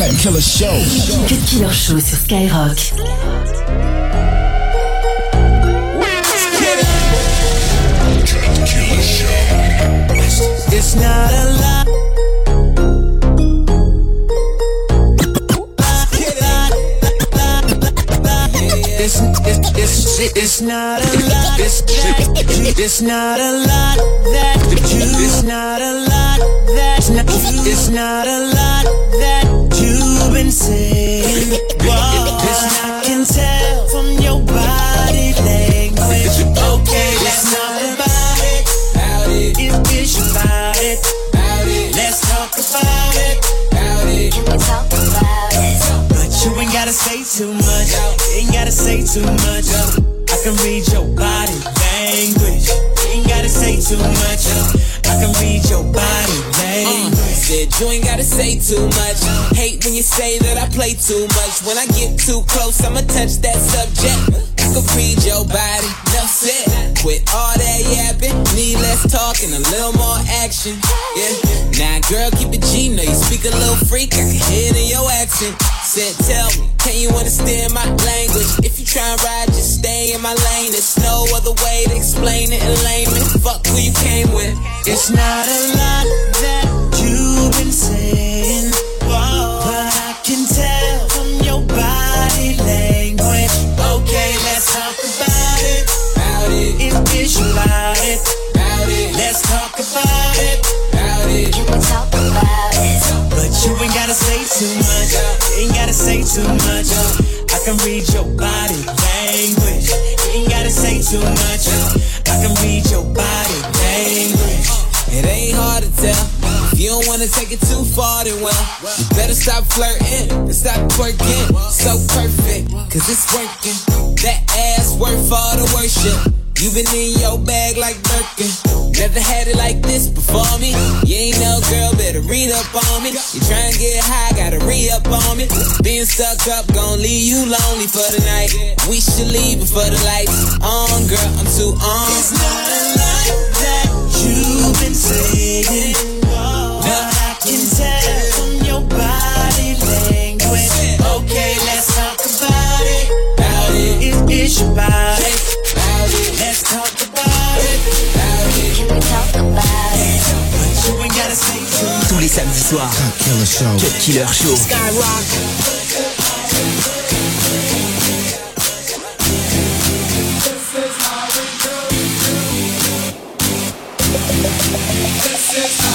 Cut Killer Show. Cut Killer Show sur Skyrock. It's not a lie. It's, it's, it's not a lot. It's, it's not a lot that you. It's not a lot that. It's not a lot that you've been saying. Whoa, I can tell from your body language. Okay, let's talk about it. It. Gotta say too much. Ain't gotta say too much. I can read your body language. Ain't gotta say too much. I can read your body language. Uh, said you ain't gotta say too much. Hate when you say that I play too much. When I get too close, I'ma touch that subject. Read your body, enough said. Quit all that yapping, need less a little more action. Yeah, now girl, keep it G, know you speak a little freak, I can hear it in your accent. Said, tell me, can you understand my language? If you try and ride, just stay in my lane. There's no other way to explain it in layman. Fuck who you came with. It's not a lot that you've been saying, about it, let's talk about it. You can talk about it. But you ain't gotta say too much. Ain't gotta say too much. I can read your body language. Ain't gotta say too much. I can read your body language. It ain't hard to tell. You don't wanna take it too far, then well, you better stop flirting and stop twerking. So perfect, cause it's working. That ass worth all the worship. You been in your bag like Birkin. Never had it like this before me. You ain't no girl, better read up on me. You tryna get high, gotta re up on me. Being stuck up, gon' leave you lonely for the night. We should leave before the lights on, girl. I'm too on. It's not a lie that you've been saying, but I can tell from your body language. Okay, let's talk about it. About it, it's about it, much. Tous les samedis soirs, Cut Killer Show. Cut Killer Show. Yeah.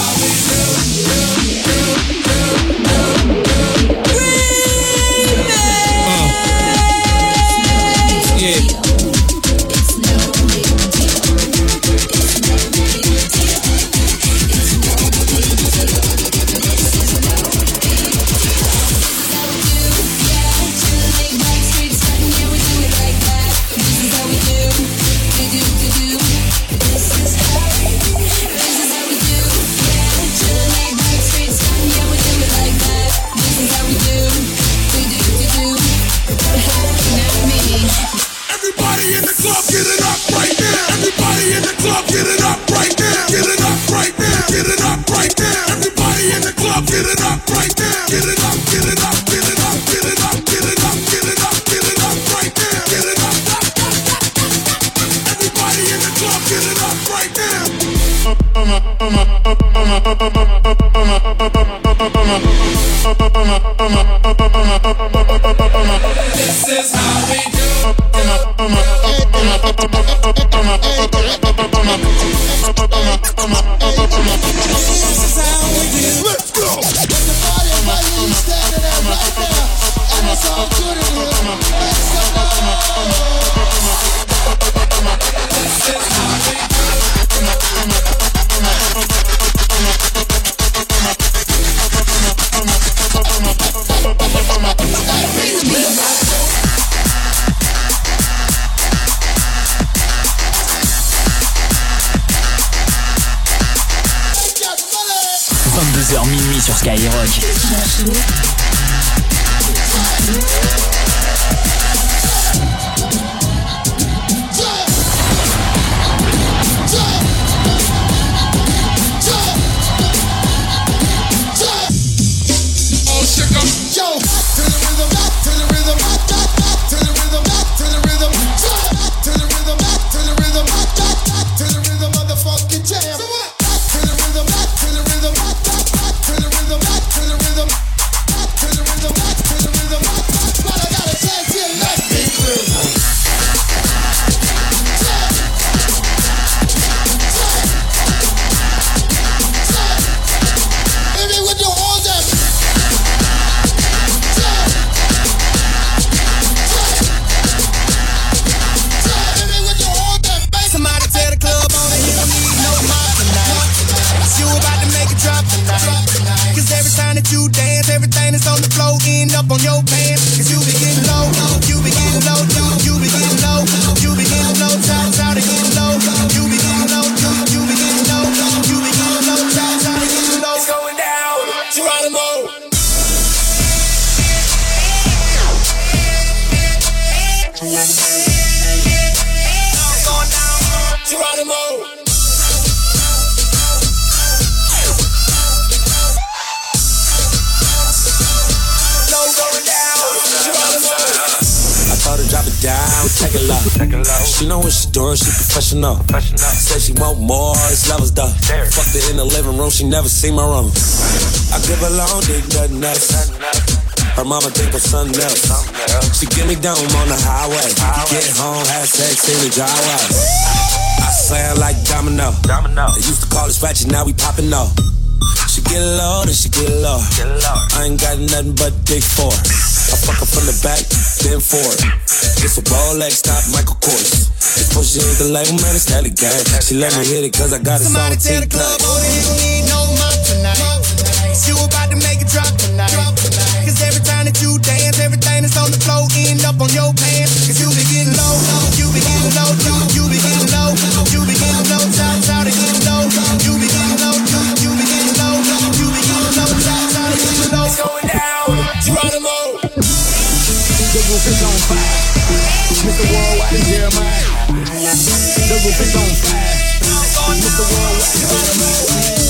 She know what she doing, she professional. Said she want more, it's levels though. Fucked her in the living room, she never seen my room. I give her long dick, nothing else. Her mama think I'm something else. She get me down on the highway. Get home, have sex in the driveway. I sound like domino. They used to call us ratchet, now we popping off. She get low, then she get low. I ain't got nothing but dick for her. I fuck her from the back, then forward. It's a Rolex, stop Michael Kors. This pussy ain't the label, man, it's Kelly gang. She let me hit it cause I got it Somebody on tell the club owner he don't need is on fire. Mr. Worldwide and Jeremih. The roof is on fire. Mr. Worldwide and Jeremih.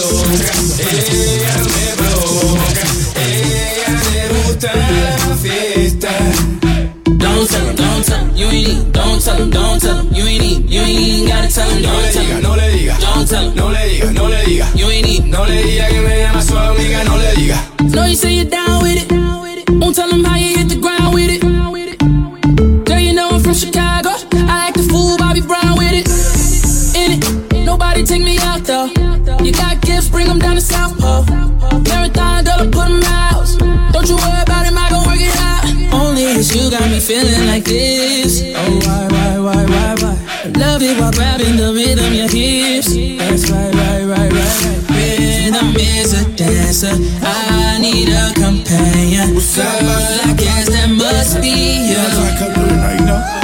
Don't tell him, don't tell him. No le diga, Don't tell him, no le diga, no le diga. you ain't eat. No le diga que me llama su amiga, no le diga. Know you say you're down with it. Won't tell him how you hit the ground with it. Girl, you know I'm from Chicago. I act a fool, Bobby Brown with it. In it, nobody take me out though. You got cause you got me feeling like this. Oh, why, why, why, why, why? Love it while grabbing the rhythm, your hips. That's right, right, right, right, right. Rhythm is a dancer. I need a companion. Girl, I guess that must be you.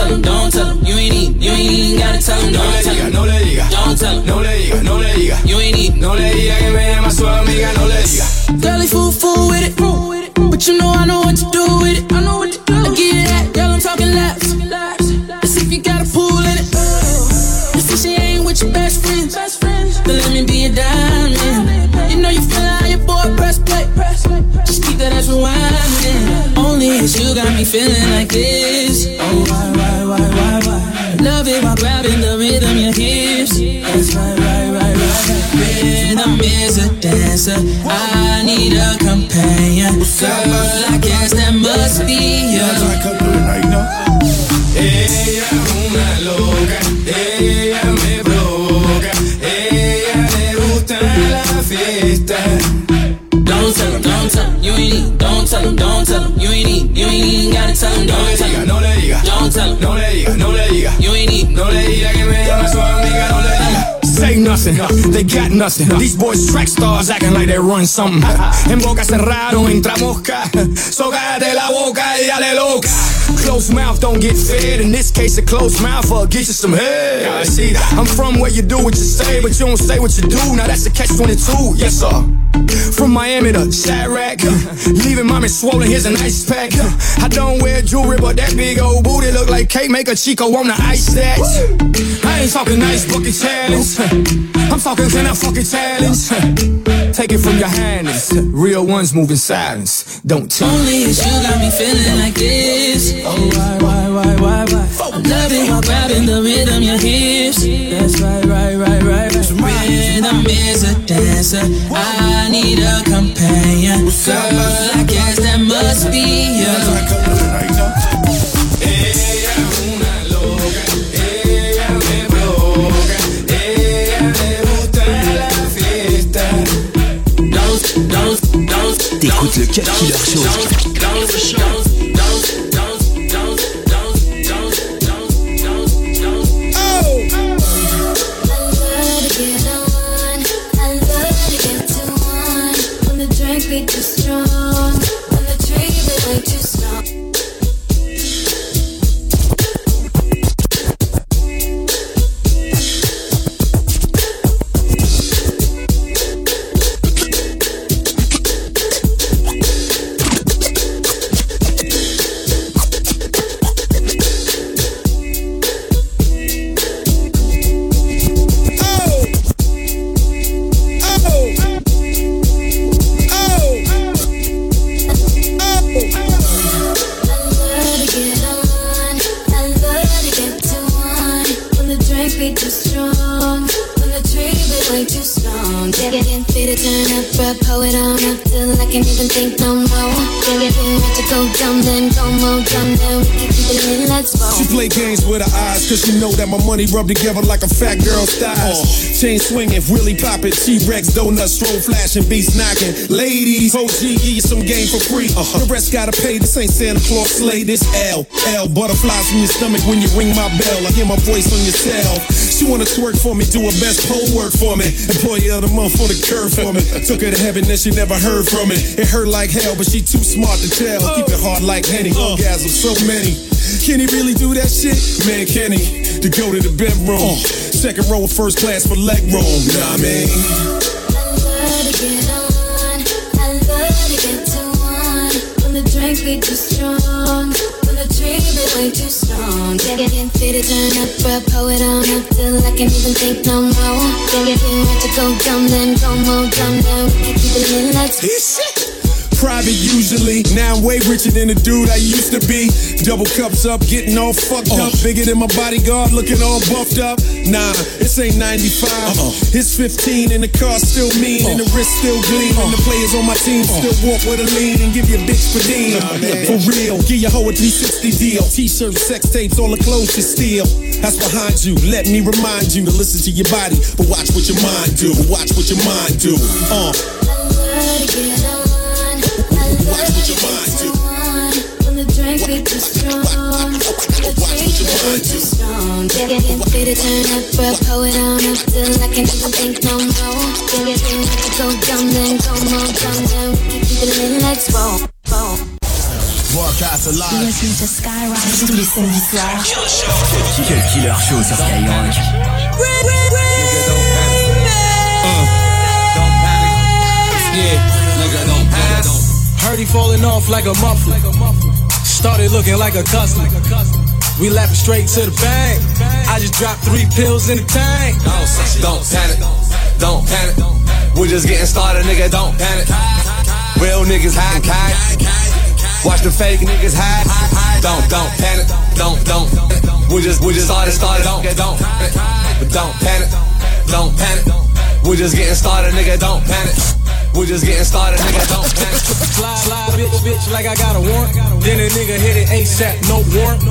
Tell him, don't tell him, you ain't eat. You ain't even gotta tell him, No don't le tell diga, him. no le diga, Don't tell him, no le diga, no le diga. you ain't eat. No le diga que me llama su amiga, no le diga. Girl, he fool, fool with it. But you know I know what to do with it. I know what to do. I give you that, girl, I'm talking laps. Let's see if you got a pool in it. You see she ain't with your best friends. Then let me be a diamond. You know you feel how your boy press play. Just keep that ass rewinding. Only cause you got me feeling like this. Love it while grabbing the rhythm, your hips. That's right, right, right, right. Rhythm is a dancer. I need a companion. Girl, I guess that must be you. Ella es una loca, ella me provoca, ella le gusta la fiesta. Ain't eat. Don't tell him, don't tell him, you ain't eat. You ain't even gotta tell him, No le don't tell diga, him. no le diga, Don't tell him, no le diga, no le diga. you ain't eat. No le diga que me llama su amiga, no le diga. Say nothing, they got nothing. These boys track stars acting like they run something. En boca cerrado entra mosca. So cállate la boca y dale loca. Closed mouth don't get fed. In this case, a closed mouth will get you some head. I see. I'm from where you do what you say, but you don't say what you do. Now that's a catch 22. Yes, sir. From Miami to Chiraq, leaving mommy swollen. Here's an ice pack. I don't wear jewelry, but that big old booty look like cake. Make a Chico wanna ice that. I ain't talking nice bucket challenge. I'm talking can I fucking challenge. Take it from your hands. Real ones moving silence. Don't tell. Only you got me feeling like this. Oh, why, why, why, why, why? Love it while grabbing the rhythm, your hips. That's right, right, right, right, right. Rhythm is a dancer. I need a companion. Girl, I guess that must be you. Ella es una loca, ella think no more. Then get ready to go dumb, then go more dumb, then we can keep it in, let's roll. She play games with her eyes, cause she know that my money rub together like a fat girl's thighs. Uh. Chain swinging, Willie poppin', T-Rex, donuts, stroll flashing, beats knocking. Ladies, OG, give you some game for free. Uh-huh. The rest gotta pay, this ain't Santa Claus sleigh, this L. L, butterflies from your stomach when you ring my bell. I hear my voice on your cell. She wanna twerk for me, do her best pole work for me. Employee of the month for the curve for me. Took her to heaven, then she never heard from me. It hurt like hell, but she too smart to tell. Keep it hard like Henny, uh. orgasm so many. Can he really do that shit? Man, can he? To go to the bedroom. Uh. Second row of first class for leg room. Nah, man. I love to get on. I love to get to one. When the drink be too strong. The drink way too strong. Get get get fit it, turn up, bro, pull it on up till I can't even think no more. Then get ready to go dumb, then go more dumb, then we keep it in, let's Private usually. Now I'm way richer than the dude I used to be. Double cups up, getting all fucked up. Bigger than my bodyguard, looking all buffed up. Nah, this ain't 95. It's 15 and the car still mean and the wrist still gleam. And the players on my team still walk with a lean and give you a bitch per diem. For real, give your hoe a 360 deal. T-shirts, sex tapes, all the clothes you steal. That's behind you. Let me remind you to listen to your body, but watch what your mind do. Watch what your mind do. Uh. To get love to get to one. When the drink be too strong. Get get get it, turn up, it on up till I can't no more. Get to go dumb, then go more dumb, keep it let's roll. to tous les samedis soirs. Cut Killer show sur Skyrock. He falling off like a muffler. Started looking like a customer. We laughing straight to the bank. I just dropped three pills in the tank. Don't panic, don't panic. We're just getting started, nigga, don't panic. Real niggas hide kite. Watch the fake niggas hide. Don't, don't panic, don't, don't. We just, we just started, started, don't, don't. But don't panic, don't panic. We're just getting started, nigga, don't panic. We're just getting started, nigga, don't panic. Slide, slide, bitch, bitch, like I got a warrant. Then a nigga hit it ASAP, no warrant.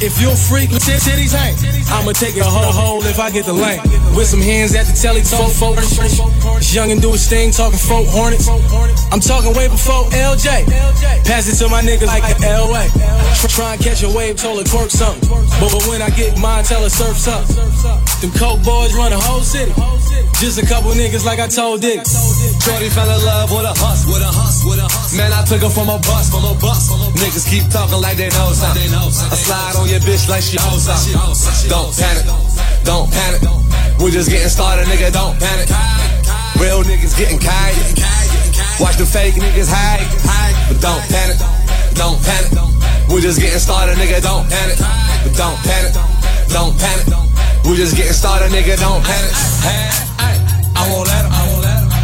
If you a freak, your titties hang. I'ma take a whole hole if I get the lane. With some hands at the telly, talk folk. Young and do his thing, talking folk hornets. I'm talking way before LJ. Pass it to my niggas like an LA. Try and catch a wave, told her twerk something. But, but when I get mine, tell her surf something. Them coke boys run a whole city. Just a couple niggas like I told Dick. Shorty fell in love with a hus, with a hus, with a hus. Man, I took her from a bus, from a bus. Niggas keep talking like they know something. I slide on your bitch like she knows something. Don't panic, don't panic. We're just getting started, nigga, don't panic. Real niggas getting kite. Watch the fake niggas hide. But don't panic, don't panic. We're just getting started, nigga, don't panic. But don't panic, don't panic. We're just getting started, nigga, don't panic. I won't let 'em.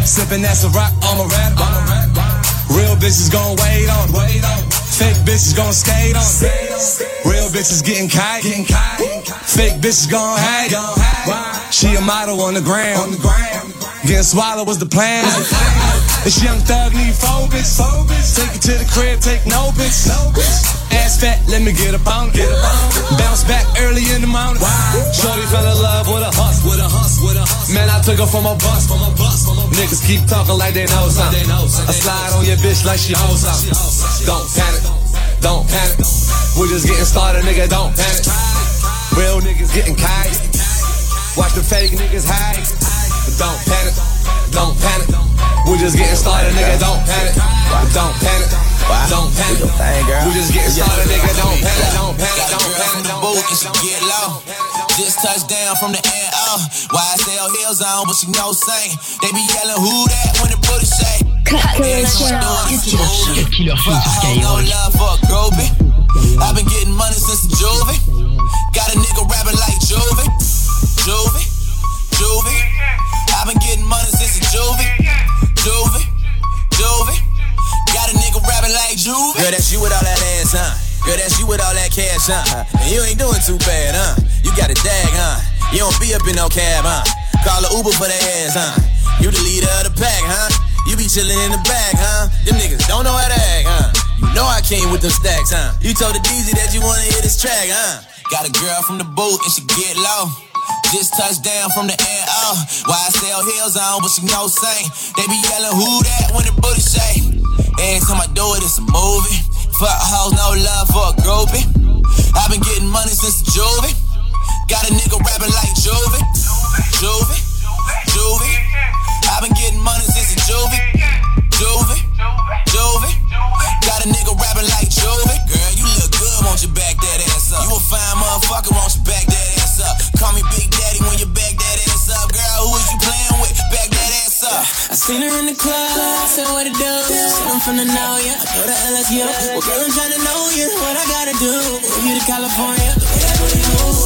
Sippin' that's a rock, I'm a rap. Real bitches gon' wait on, wait on. Fake bitches gon' skate on. Real bitches getting kite. Fake bitches gon' hang. She a model on the ground. Getting swallowed was the plan. This young thug need four bitches. Take it to the crib, take no bitch. Ass fat, let me get up on it. Bounce back early in the morning. Shorty fell in love with a hus, with a hus, with a hus. Man, I took her from a bus, from a bus. Niggas keep talking like they know something. I slide on your bitch like she knows something. Don't panic, don't panic. We're just getting started, nigga, don't panic. Real niggas getting kite. Watch the fake niggas hide. Don't panic, don't panic. We're just getting started, nigga, don't panic. Don't panic, don't panic. We're just getting started, nigga, don't panic, don't panic, don't panic. the boot and she get low. Just touched down from the air, oh. Uh, YSL heels on, but she no sing. They be yelling, who that when the booty shake? Killer Show. Cut Killer show But sur I hold no Skyrock. love for a groupie. I've been getting money since the juvie. Got a nigga rapping like juvie. Juvie, juvie. I've been getting rapping like juvie. Girl, that's you with all that ass, huh? Girl, that's you with all that cash, huh? And you ain't doing too bad, huh? You got a dag, huh? You don't be up in no cab, huh? Call a Uber for that ass, huh? You the leader of the pack, huh? You be chillin' in the back, huh? Them niggas don't know how to act, huh? You know I came with them stacks, huh? You told the DZ that you wanna hear this track, huh? Got a girl from the boot and she get low. Just touched down from the air, oh. YSL heels on, but she no sing. They be yelling, who that when the booty shake? Every time I do it, it's a movie. Fuck hoes, no love for a groupie. i been getting money since the juvie. Got a nigga rapping like Juvie. Juvie. Juvie. From the know, yeah. I go to LSU. Well, girl, I'm trying to know you. What I gotta do? Move you to California. That's what you move.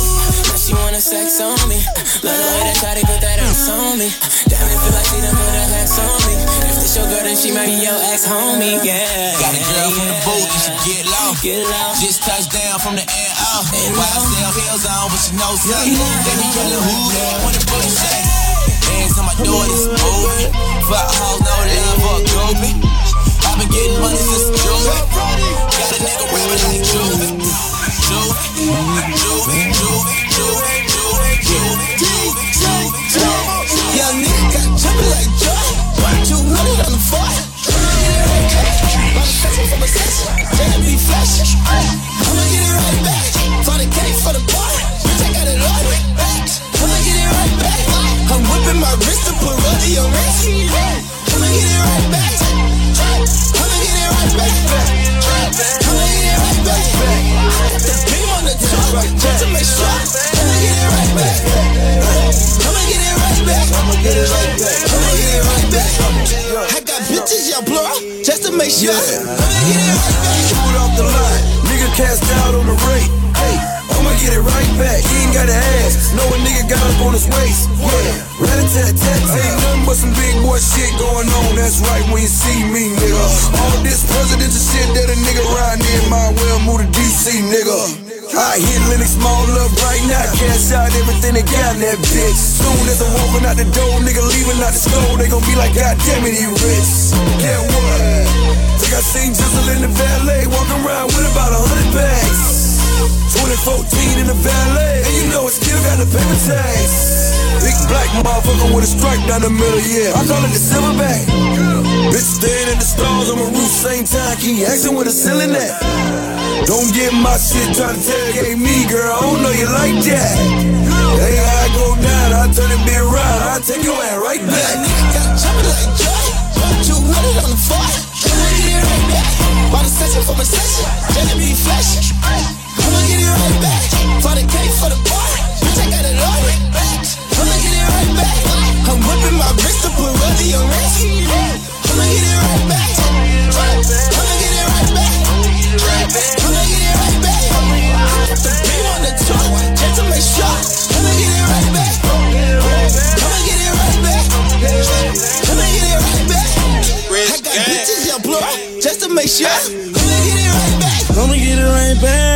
Now she wanna sex on me. Love the way that try to put that ass on me. Damn, it feel like she done put her ex on me. If this your girl, then she might be your ex homie, yeah. Got a girl from the boat and she get low. Get low. Just touched down from the air out. YSL heels on, but she knows something. They be yelling who that when the booty shake. Every time I do it, it's moving. Fuck hoes, no love a groupie. Been getting money since juvie. Got a nigga rapping like juvie. Juvie, juvie, juvie, juvie, juvie, juvie, juvie. Young nigga got jumping like joy. 200 on the back. I'm whipping my wrist to put on wrist. I'ma get it right back. I'ma get it right back. I'ma get it right back. The beam on the top. Just to make sure. I'ma get it right back. I'ma get it right back. I got bitches, y'all plural, just to make sure. I'ma. Shoot off the line, nigga cast out on the rate. Hey, I'ma get it right back. He ain't gotta ask. Know a nigga got up on his waist. Yeah, rat a tat tat. Ain't nothing but some big boy shit going on. That's right when you see me, nigga. All this presidential shit that a nigga riding in, might well move to DC, nigga. I hit Lenox Mall up right now, cash out everything they got in that bitch. Soon as I'm walking out the door, nigga leaving out the store, they gon' be like, God damn it, he rich. Get what? Think I seen Jizzle in the valet, walking around with about a hundred bags. 2014 in the valet, and you know it still got the paper tags. Big black motherfucker with a stripe down the middle, yeah. I call it the silverback. Bitch staying in the stars on my roof, same time. Keep asking where the ceiling at. Don't get my shit trying to tailgate me, girl. I don't know you like that. Hey, I go down, I turn it be around, I take your ass right back. Nigga Got jumping like joy. 200 on the it right back. A session for my session. JB flash. I'ma get it right back. For the cake, for the bar. Bitch, I got it all right back. I'ma get it right back. I'm whipping my wrist to put Roddy on wrist. I'ma get it right back. I'ma get it right back. I'ma get it right back. Got the beam on the top, just to make sure. I'ma get it right back. I'ma get it right back. I'ma get it right back. I got bitches, y'all plural, just to make sure. I'ma get it right back. I'ma get it right back.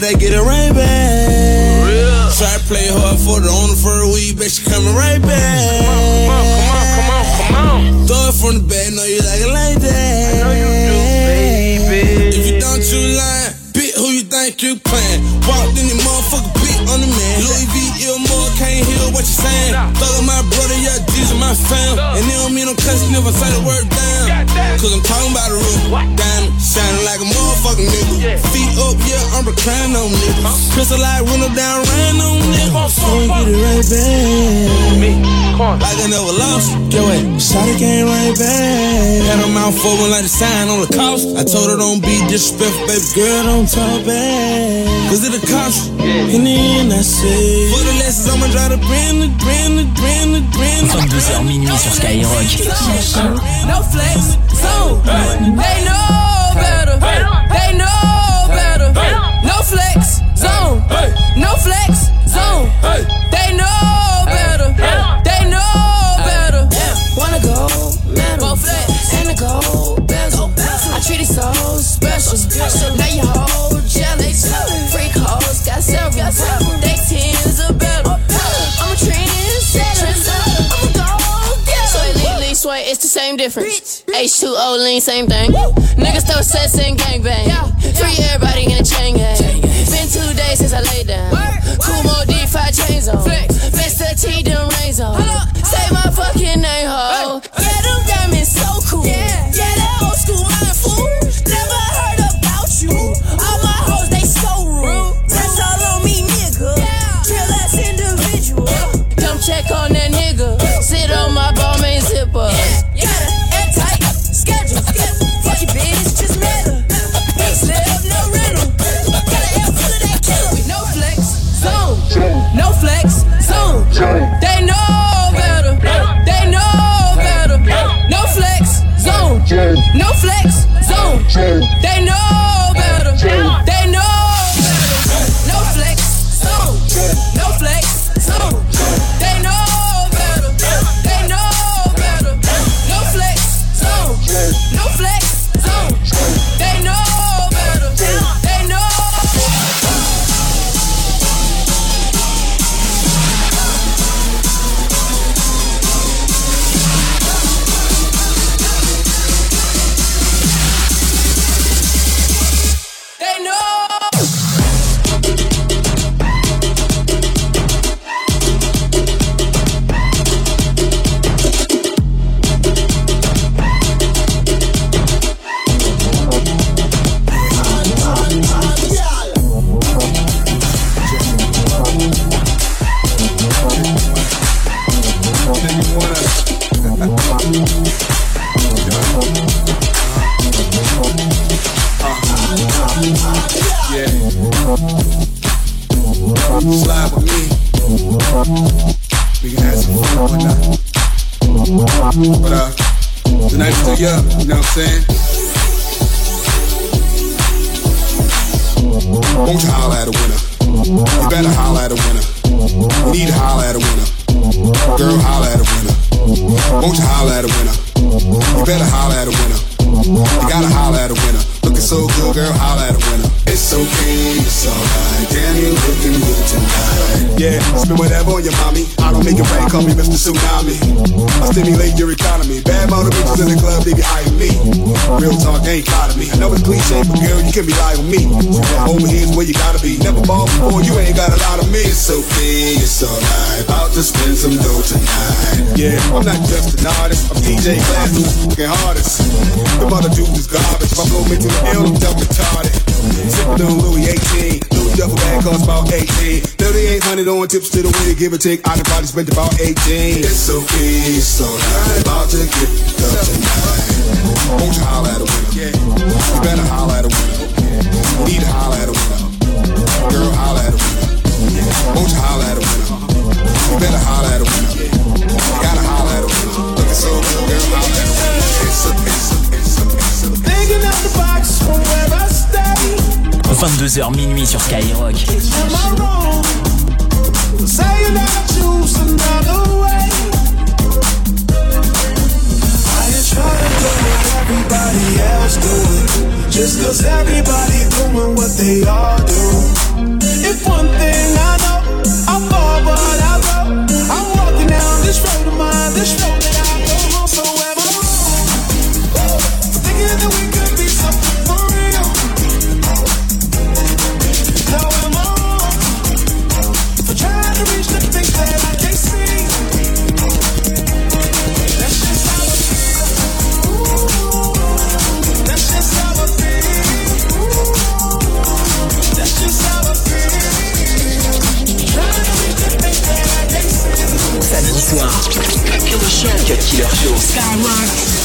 Bet I get it right back. Real. Try to play hard for the owner for a week, bet she coming right back. Come on, come on, come on, come on. come Throw it from the back, know you like it like that. I know you do, baby. If you don't, you lying. Bitch, who you think you playing? Walked in your motherfucker bitch on the man. Louis V, Ilmore, can't hear what you saying. Thug my my fam. And they don't mean no cussing if I say the word down. Cause I'm talking about a roof. Diamond, shining like a motherfucking nigga. Feet up, yeah, I'm reclining on niggas. Pistol like window down, rain on niggas. So we get it right back. Like I never lost. Get what? Shot it came right back. Had her mouth open like the sign on the cost. I told her don't be disrespectful, baby girl, don't talk back. Cause it a cost. In the end, I say. For the lessons, I'ma try to bring it, bring it, bring it, bring it. 22h minuit sur Skyrock. No flex, so they know better. They know better. No flex, zone. No flex, zone. They know better. They know better. Wanna go metal and a gold bezel. I treat it so special. Now you it's the same difference. H2O lean, same thing. Niggas throw sets and gangbang. Free everybody in a chain gang. Been two days since I laid down. Kumo D5 chains on. Mr. T, them rains on. Say my fucking name, ho. Yeah, them diamonds so cool. Yeah, yeah that old school mind fool. Never heard about you. All my hoes, they so rude. That's all on me, nigga. Real ass individual. Come check on that zone. Give or take. I could probably spend about 18. It's okay, it's alright. About to get up tonight. Won't you holler at a winner? You better holler at a winner. Need to holler at a winner. Girl, holler at a winner. Won't you holler at a winner? You better holler at a winner. You gotta holler at a winner. Looking so good, girl, holler at a winner. It's a, it's a, it's a, it's a. Thinking out the box from where I stay. 22h minuit sur Skyrock. Am I wrong? Saying that I choose another way. I ain't trying to do what everybody else doing. Just cause everybody doing what they all do. If one thing I know, I fall but I roll. I'm walking down this road of mine, this road that I go home forever. Thinking that we could be something Cut Killer Show. Skyrock.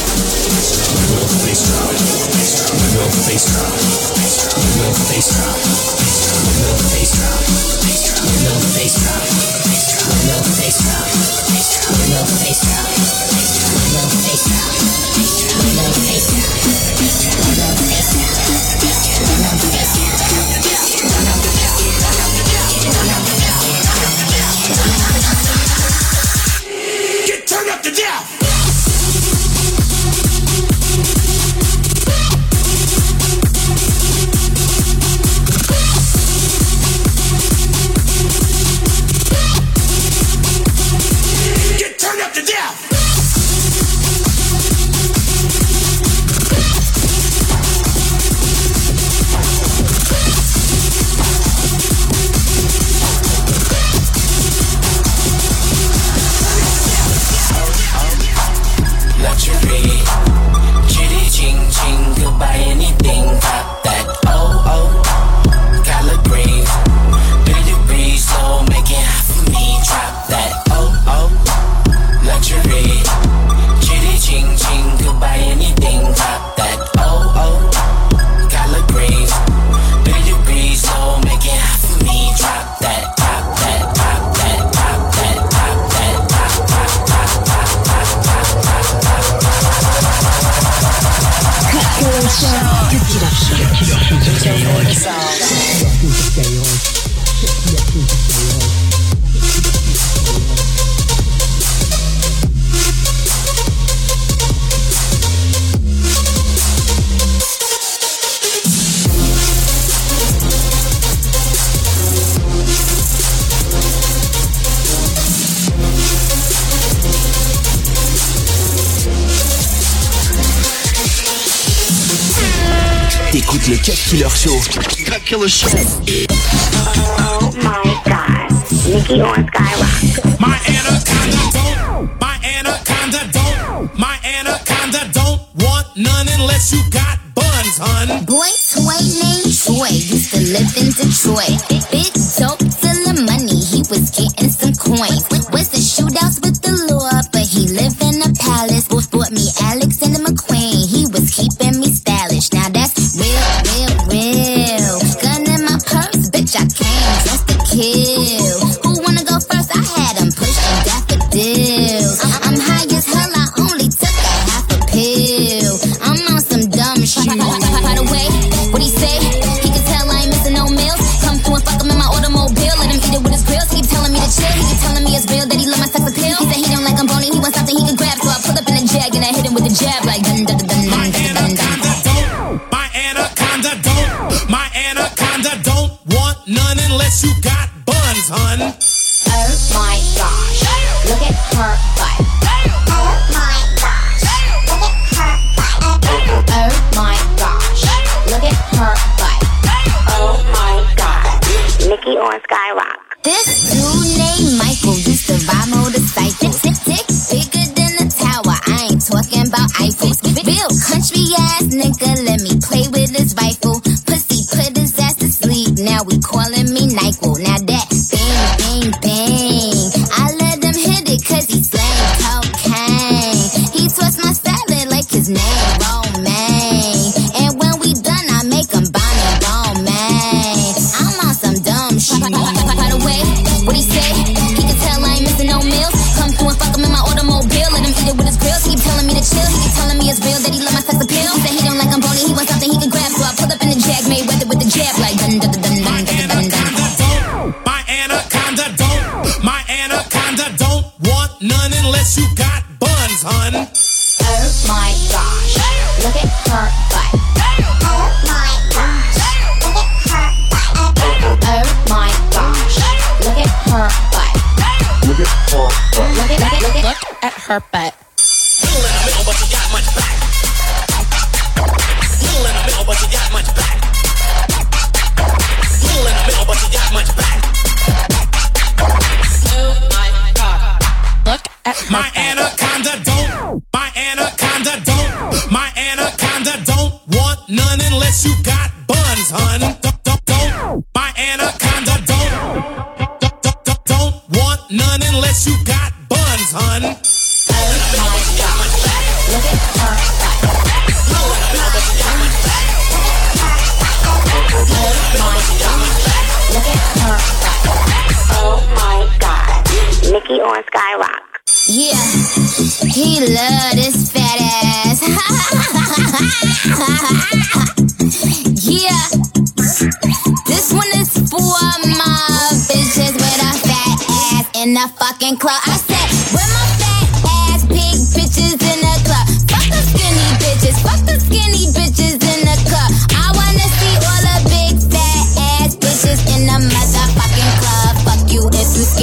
killer shit.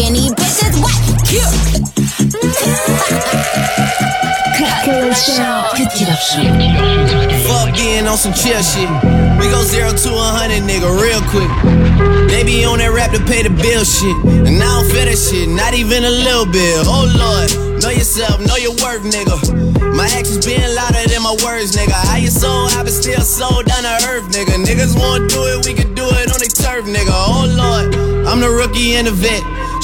Skinny bitches. What? Cut. Killer Show. Cut Killer Show. Fuck being on some chill shit. We go zero to a hundred, nigga, real quick. They be on that rap to pay the bill shit. And I don't feel that shit, not even a little bit. Oh lord, know yourself, know your worth, nigga. My actions being louder than my words, nigga. How you so high but still so down to earth, nigga. Niggas wanna do it, we can do it on their turf, nigga. Oh lord, I'm the rookie and the vet.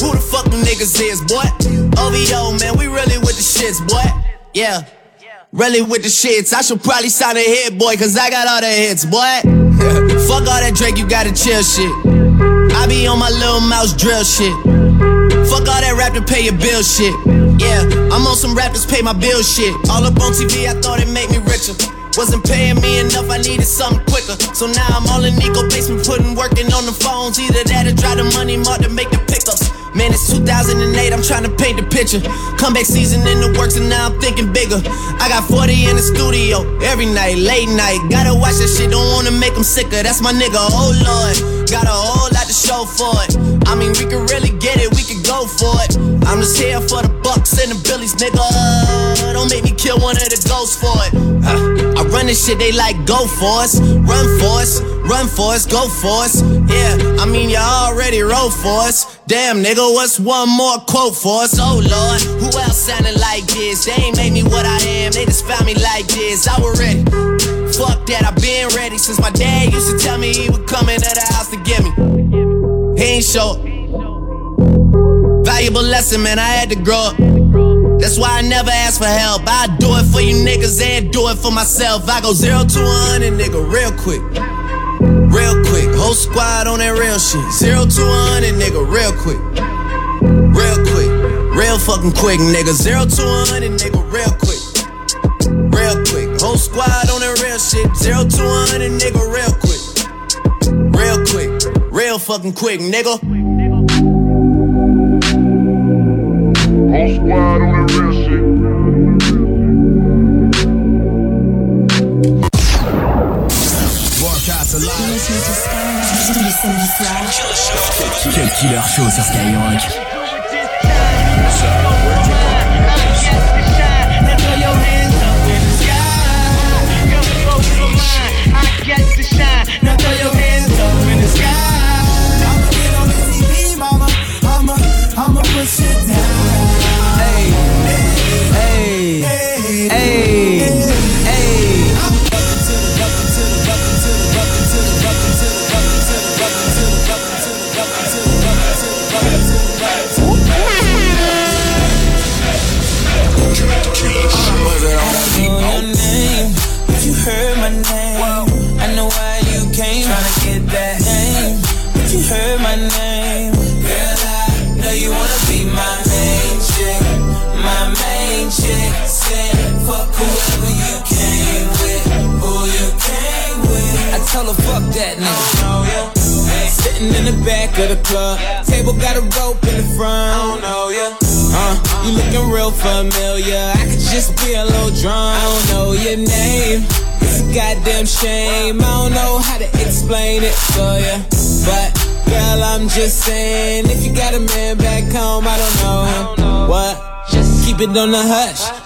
who the fuck them niggas is, boy? OVO, man, we really with the shits, boy. Yeah. Really with the shits. I should probably sign a hit, boy, cause I got all the hits, boy. fuck all that Drake, you gotta chill shit. I be on my Lil Mouse drill shit. Fuck all that rap to pay your bill shit. Yeah, I'm on some rappers, pay my bill shit. All up on TV, I thought it made me richer. Wasn't paying me enough, I needed something quicker. So now I'm all in Nico basement, putting working on the phones. Either that or drive the money mark to make the pickups. Man, it's 2008, I'm trying to paint the picture. Comeback season in the works, and now I'm thinking bigger. I got 40 in the studio every night, late night. Gotta watch that shit, don't wanna make them sicker. That's my nigga, oh lord. Got a whole lot to show for it. I mean, we could really get it, we could go for it. I'm just here for the bucks and the billies, nigga. Don't make me kill one of the ghosts for it. I run this shit, they like go for us, run for us, run for us, go for us. Yeah, I mean, y'all already wrote for us. Damn, nigga, what's one more quote for us? Oh lord, who else sounding like this? They ain't made me what I am, they just found me like this. I was ready. Fuck that, I've been ready since my dad used to tell me he would come into the house to get me. He ain't show. Valuable lesson, man, I had to grow up. That's why I never ask for help. I do it for you niggas and do it for myself. I go zero to a hundred, nigga, real quick. Real quick. Whole squad on that real shit. Zero to a hundred, nigga, real quick. Real quick. Real fucking quick, nigga. Zero to a hundred, nigga, real quick. Real quick. Whole squad on that real shit. Zero to a hundred, nigga, real quick. Real quick. Real fucking quick, nigga. Whole squad on that real shit. Broadcast live. Tous les samedis soirs. Cut Killer Show sur Skyrock. Tell her fuck that nigga. Sitting in the back of the club, table got a rope in the front. I don't know ya. Uh, you looking real familiar. I could just be a little drunk. I don't know your name. It's a goddamn shame. I don't know how to explain it for ya, but. Girl, I'm just saying, if you got a man back home, I don't know what. Just keep it on the hush.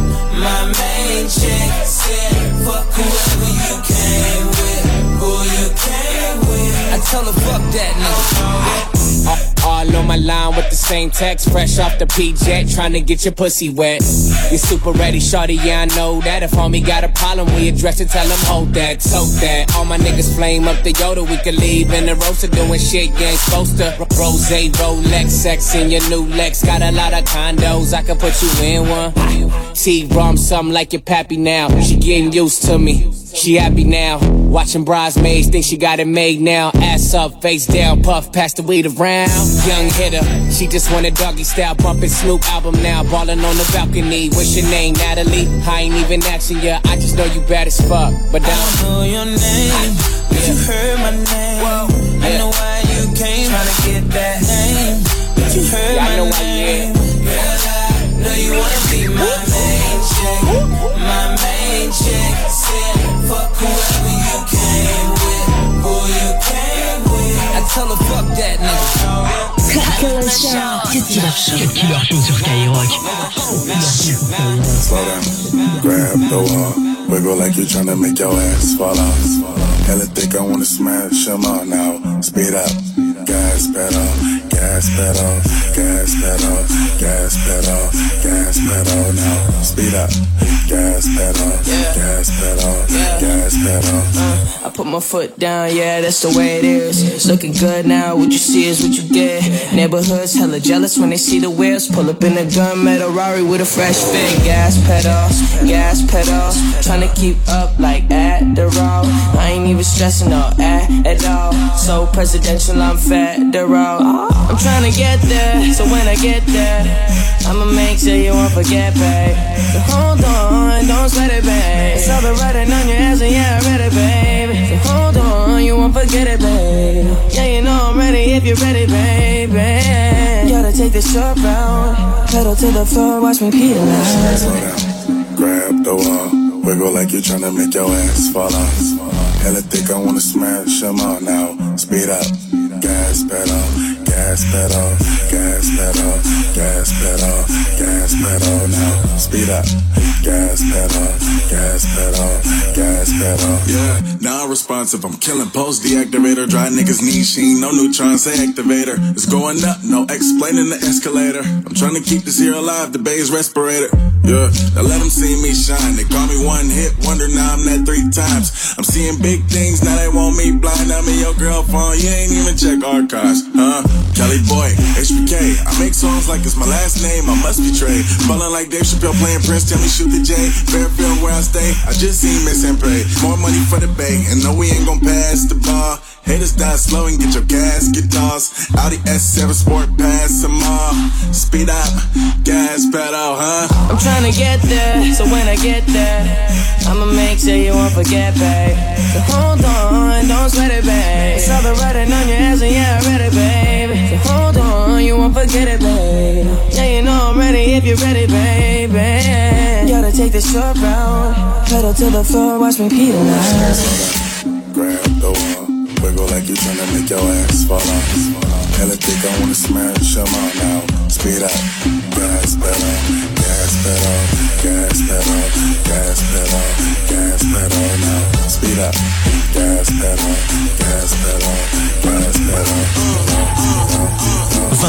my main chick. Said fuck whoever you came with, who you came with. I tell her fuck that nigga. Uh-huh. All, on my line with the same text, fresh off the PJ, trying to get your pussy wet. You super ready, shorty, yeah, I know that. If homie got a problem, we address it, tell him hold that, tote that. All my niggas flame up the Yoda, we can leave in the roaster doing shit you ain't supposed to. Rose, Rolex, sex in your new Lex. Got a lot of condos, I can put you in one. T-Rom, something like your pappy now. She getting used to me. She happy now. Watching bridesmaids, think she got it made now. Ass up, face down, puff, pass the weed around. Young hitter, she just want a doggy style, bumping Snoop album now. Ballin' on the balcony. What's your name, Natalie? I ain't even asking ya, I just know you bad as fuck. But I don't know your name, but you heard my name. I know why you came, tryna get that name, but you heard Yeah, my know why you name. Girl, I know you wanna Show. Cut Killer Show. Cut. Slow down, grab the wall, wiggle like you're tryna make your ass fall off. Hella thick, I wanna smash 'em all now. Speed up, gas pedal, gas pedal, gas pedal, gas pedal, gas pedal. Now speed up, gas pedal, gas pedal, gas pedal. I put my foot down, yeah, that's the way it is. It's looking good now, what you see is what you get. Neighborhoods hella jealous when they see the wheels. Pull up in a gunmetal Rari with a fresh fit. Gas pedal, gas pedal. Trying to keep up like Adderall. I ain't even stressing all at, at all. So presidential, I'm federal. I'm trying to get there, so when I get there, I'ma make sure you won't forget, babe. So hold on, don't sweat it, babe. It's all the writing on your ass, and yeah, I read it, babe. So hold on, you won't forget it, babe. Yeah, you know I'm ready if you're ready, baby. Gotta take this short route, pedal to the floor, watch me penalize. Slow down, grab the wall, wiggle like you're trying to make your ass fall off. Hella thick, I wanna smash 'em all now. Speed up, gas pedal, gas pedal, gas pedal, gas pedal, gas pedal. Now speed up, gas pedal, gas pedal, gas pedal. Yeah, non-responsive. I'm killing post deactivator. Dry niggas need sheen. No neutron, say activator. It's going up, no explaining the escalator. I'm trying to keep this here alive. The bay's respirator. Yeah, now let them see me shine. They call me one hit wonder. Now I'm that three times. I'm seeing big things. Now they want me blind. Now me your girl phone. You ain't even check archives, huh? Kelly Boy, HBK. I make songs like it's my last name. I must be Trey. Ballin' like Dave Chappelle playing Prince. Tell me shoot the J. Fairfield where I stay. I just seen Miss and pray. More money for the bay. And no, we ain't gon' pass the bar. Haters die slow and get your gas get guitars. Audi S7 Sport Pass some more. Speed up, gas pedal, huh? I'm trying to get there, so when I get there, I'ma make sure you won't forget, babe. So hold on, don't sweat it, babe. It's all the writing on your ass, and yeah, I read it, babe. So hold on, you won't forget it, babe. Yeah, you know I'm ready if you're ready, baby. Gotta take this short route, pedal to the floor, watch me penalize. Grab the wall, wiggle like you're trying to make your ass fall off. Hella thick, I wanna smash 'em all now. Speed up, gas pedal, gas pedal, gas pedal, gas pedal, gas pedal now. Speed up, gas pedal, gas pedal,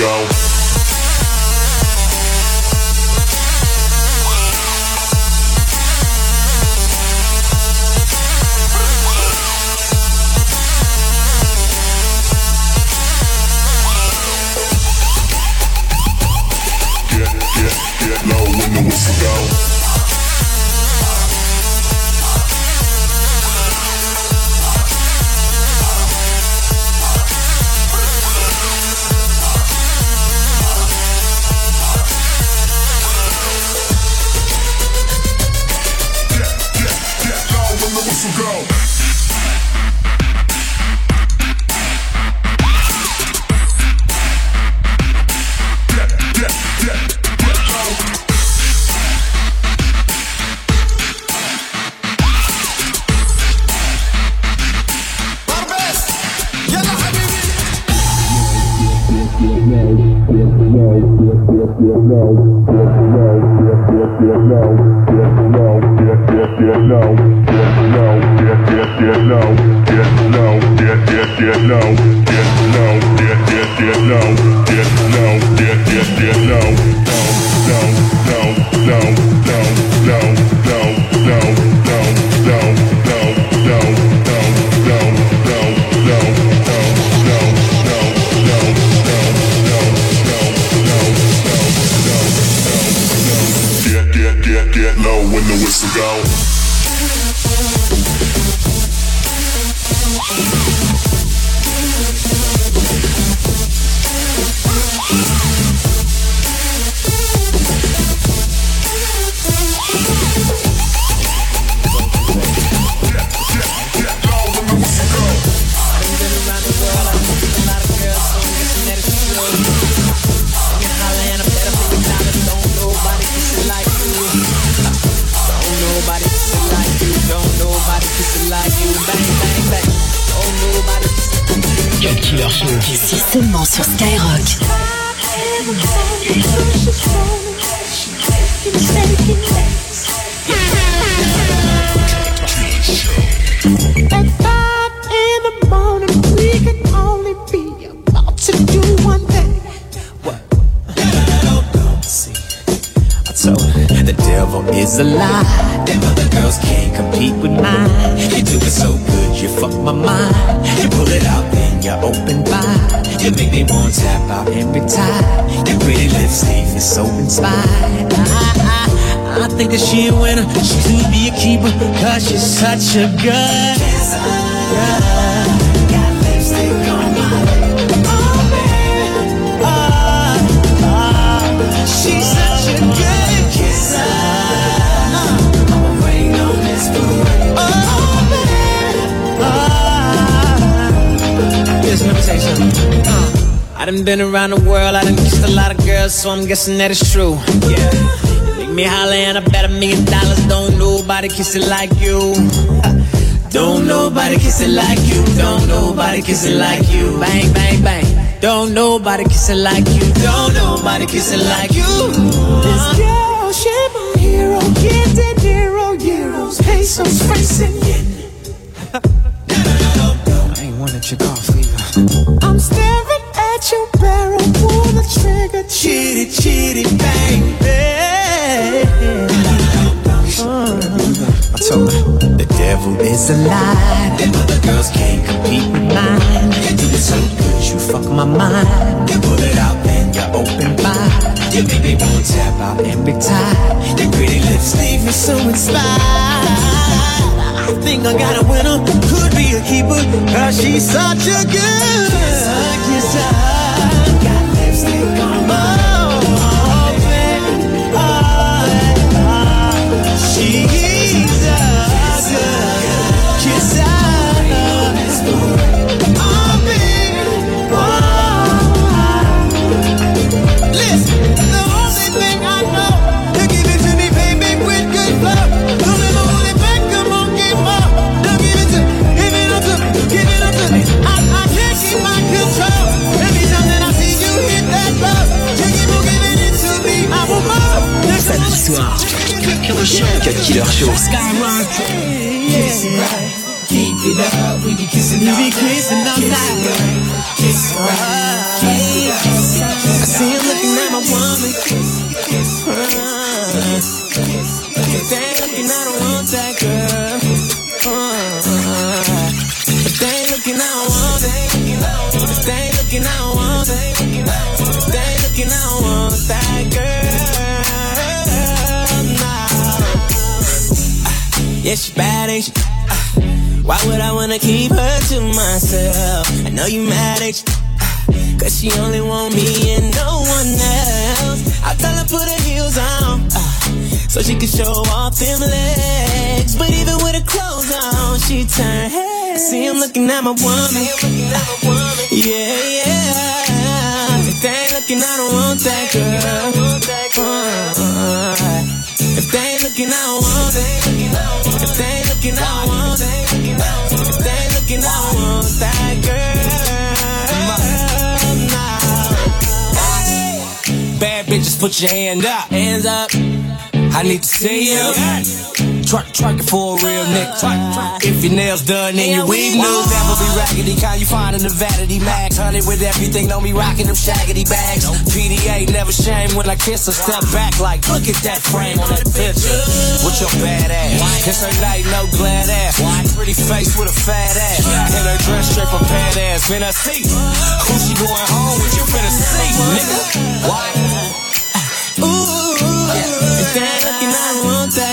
Go. Killer Show. Ici seulement sur Skyrock. At five in the morning, we can only be about to do one thing. I told her the devil is a lie. Them other girls can't compete with mine. You do it so good, you fuck my mind. You pull it out, then you open wide. You make me want to tap out every time. Your pretty lips leave me so inspired. I, I, I think that she a winner. She could be a keeper, cause she's such a good I done been around the world, I done kissed a lot of girls, so I'm guessing that it's true. Yeah. Make me holler and I bet a million dollars. Don't nobody kiss it like you. Don't nobody kiss it like you. Don't nobody kiss it like you. Bang, bang, bang. Don't nobody kiss it like you. Don't nobody kiss it like you. This girl, she my hero. Get De Niro, euros, pesos, francs, and Chitty, bang, bang. I told her the devil is a lie. Them other girls can't compete with mine. You do it so good, you fuck my mind. You pull it out, then you open wide. You make me want to tap out every time. Your pretty lips leave me so inspired. I think I got a winner, could be a keeper, cause she's such a good kisser. Got Show. Killer Show. Keep. Yeah, she bad, ain't she? Why would I wanna keep her to myself? I know you mad, ain't you? Cause she only want me and no one else. I tell her put her heels on, uh, so she can show off them legs. But even with her clothes on, she turn head. See him looking at my woman. Yeah, yeah. If they ain't looking, I don't want that girl. Uh, if they ain't looking, I don't want it. They looking, it. If they looking, don't want that girl. Nah. Bad bitches, put your hand up. Hands up. I need to see you. Twerk it for a real nigga. If your nails done and your wig new, never be raggedy. Kind you find in the vanity max. Honey with everything, don't be rocking them shaggy bags. PDA never shame when I kiss her. Step back like, look at that frame on that picture. With your bad ass. Kiss her night, no glad ass. Pretty face with a fat ass. And her dress straight from pad ass. Finna see who she going home with. You finna see, nigga. Why?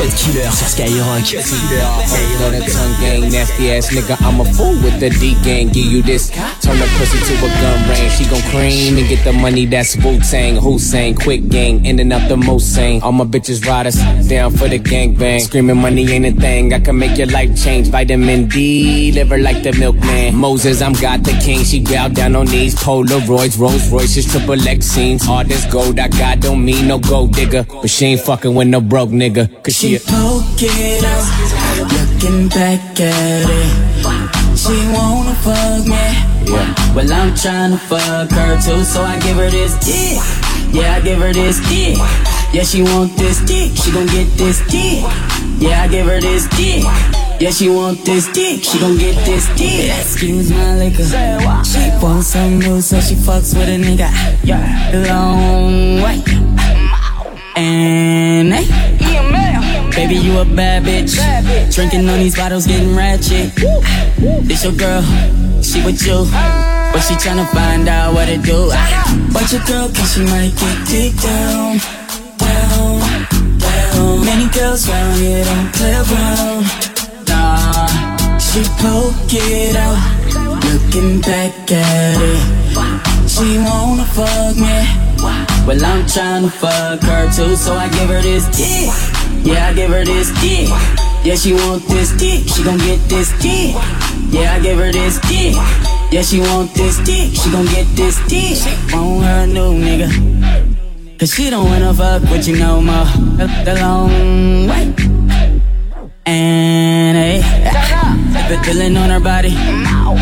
Cut Killer sur Skyrock. Cut Killer. Hold the tongue gang, nasty ass nigga. I'm a fool with the D gang. Give you this, turn the pussy to a gun range. She gon' cream and get the money. That's Wu Tang, Hussein, quick gang, ending up the most sane. All my bitches riders down for the gang bang. Screaming money ain't a thing. I can make your life change. Vitamin D, liver like the milkman. Moses, I'm God the king. She bowed down on knees. Polaroids, Rolls Royces, triple X scenes. All this gold I got don't mean no gold digger. But she ain't fucking with no broke nigga. Cause she She poke it out, looking back at it. She wanna fuck me. Yeah. Well, I'm trying to fuck her too, so I give her this dick. Yeah, I give her this dick. Yeah, she want this dick. She gon' get this dick. Yeah, I give her this dick. Yeah, she want this dick. She gon' get this dick. Excuse my liquor. She wants some new, so she fucks with a nigga. Yeah, long way. Mm-hmm. And hey. Baby, you a bad bitch. Drinking on these bottles, getting ratchet. This your girl, she with you. But she tryna find out what it do. But your girl, cause she might get kicked down. Down, down. Many girls round here don't play around. Nah, she poke it out. Looking back at it. She wanna fuck me. Well, I'm tryna fuck her too, so I give her this dick. Yeah, I give her this dick. Yeah, she want this dick. She gon' get this dick. Yeah, I give her this dick. Yeah, she want this dick. She gon' get this dick. Want her new nigga. Cause she don't wanna fuck with you no more. The long way. And hey, the feeling on her body.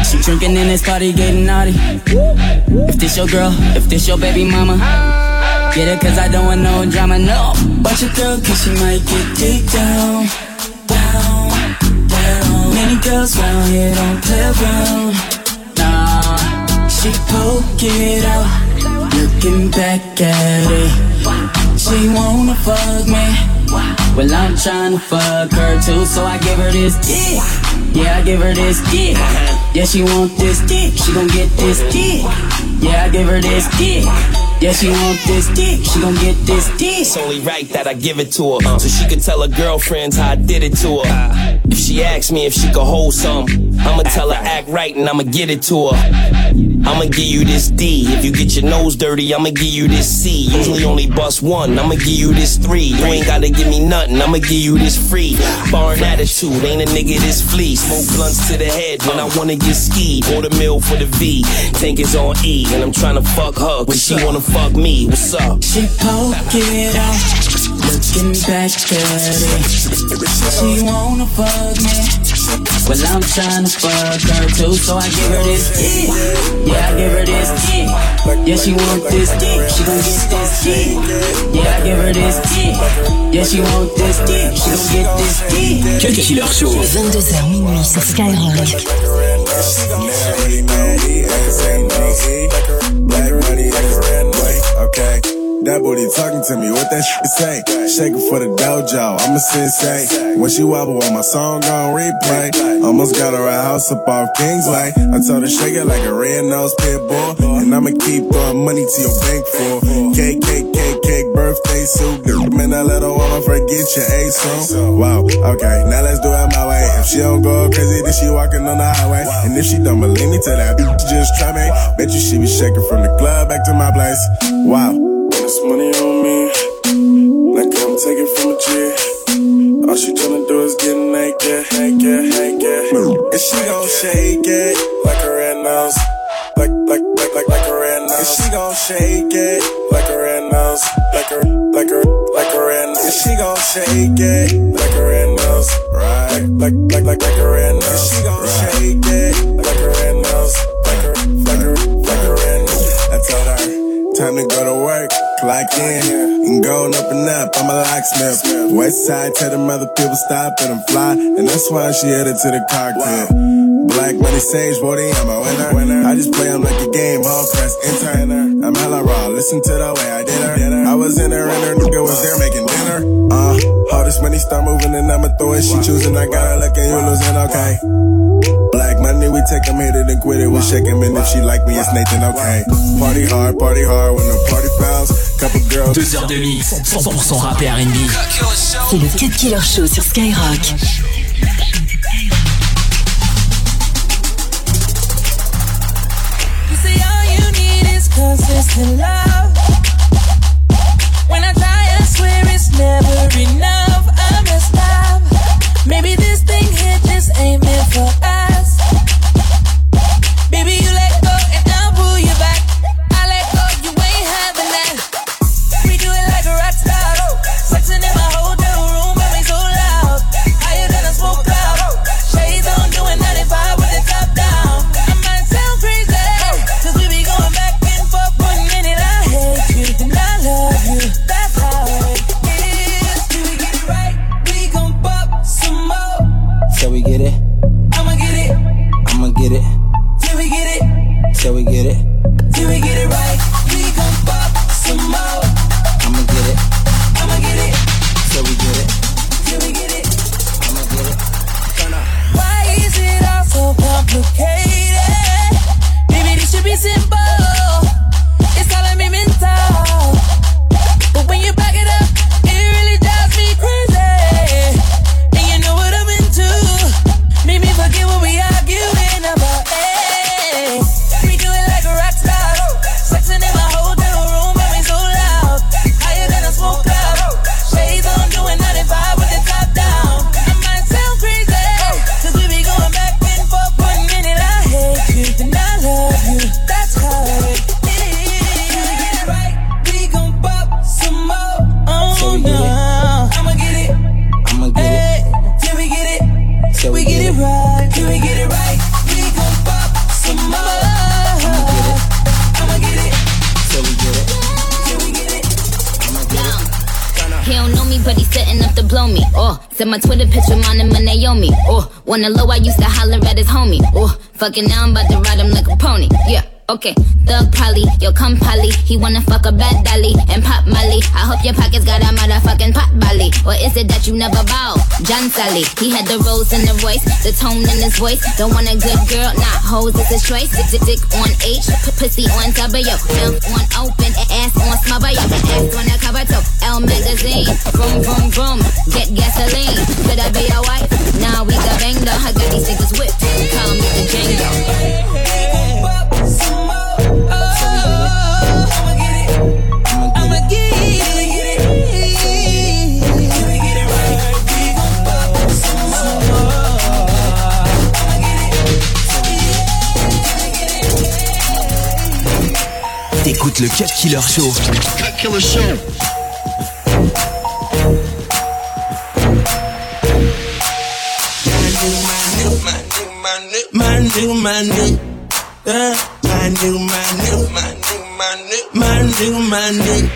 She drinking in this party, getting naughty. If this your girl, if this your baby mama. Get it cause I don't want no drama, no. But your girl cause she might get kicked down Down, down. Many girls round here don't play around. Nah, she poke it out. Looking back at it. She wanna fuck me. Well I'm trying to fuck her too So I give her this dick. Yeah, I give her this dick. Yeah, she want this dick. She gon' get this dick. Yeah, I give her this dick yeah, she want this dick, she gon' get this dick. It's only right that I give it to her, uh, so she can tell her girlfriends how I did it to her. If she asks me if she could hold some, I'ma tell her act right and I'ma get it to her. I'ma give you this D. If you get your nose dirty, I'ma give you this C. Usually only bust one, I'ma give you this three. You ain't gotta give me nothing, I'ma give you this free. Barn attitude, ain't a nigga this flea. Smoke blunts to the head when I wanna get skied. Order meal for the V. Tank is on E, and I'm tryna fuck her, cause she wanna fuck me. What's up? She poke it out, looking back at it. She wanna fuck me. Well, I'm trying to fuck her too, so I give her this dick. Yeah, I give her this dick. Yeah, she want this dick. She gon' get this dick. Yeah, I give her this dick. Yeah, she want this dick. She gon' get this dick. Cut Killer Show. 22h minuit sur Skyrock. Black money, okay. That booty talking to me, what that shit say? Shaking for the dojo, I'm a sensei. When she wobble on my song on replay, almost got her a house up off Kingsway. I told her shake it like a red nose pit bull, and I'ma keep throwing money to your bank for cake, cake, cake, cake, birthday suit. Man, I let her woman forget your A song. Wow, okay, now let's do it my way. If she don't go crazy, then she walking on the highway. And if she don't believe me, tell that bitch just try me. Bet you she be shaking from the club back to my place. Wow. This money on me, like I'm taking from a G. All she tryna do is get naked, naked, naked. And she gon' shake it like a red nose, like like like like like a red nose. And she gon' shake it like a red nose, like a like a like a red nose. And she gon' shake it like a red nose, right? Like like like like a red nose. And she gon' shake it like a red nose, like a like a like a red nose. I told her. Time to go to work, clock in, and going up and up. I'm a locksmith. West side, tell them other people stop and I'm fly, and that's why she headed to the cockpit. Black money sage, boy, I'm a winner. I just play them like a game, all press enter. I'm hella raw, listen to the way I did her. I was in her and her nigga was there making dinner. Uh, all this money start moving and I'ma throw it. She choosing, I got her looking, you losing, okay. Black money, we take 'em hit it and quit it. We shake 'em and if she like me, it's Nathan, okay. Party hard, party hard when the party fouls. Deux heures de mix, 100% rap et R&B. C'est le Cut Killer Show sur Skyrock. You say all you need is consistent love. When I try, I swear it's never enough. I messed up. Maybe this thing here just ain't meant for us. He don't know me, but he's setting up to blow me. Oh, said my Twitter picture mine and Naomi. Oh, wanna low, I used to holler at his homie. Oh, fucking now I'm about to ride him like a pony. Yeah. Okay, Thug Polly, yo come Polly. He wanna fuck a bad dolly and pop Molly. I hope your pockets got a motherfucking pot Molly. Or is it that you never bow? John Sally, he had the rose in the voice, the tone in his voice. Don't want a good girl, not hoes, it's his choice. Dick, dick, dick on H, p- pussy on mouth on open, ass on smother, yo. Ass on the cover, toe, Elle magazine. Vroom, vroom, vroom, get gasoline. Could I be your wife? Nah, we got banged up. I got these niggas whipped. Call me the Django. T'écoutes le Cut Killer Show. Cut Killer Show. My nigga, my nigga. Yeah, my nigga, my nigga. My nigga, my nigga. My nigga, my nigga.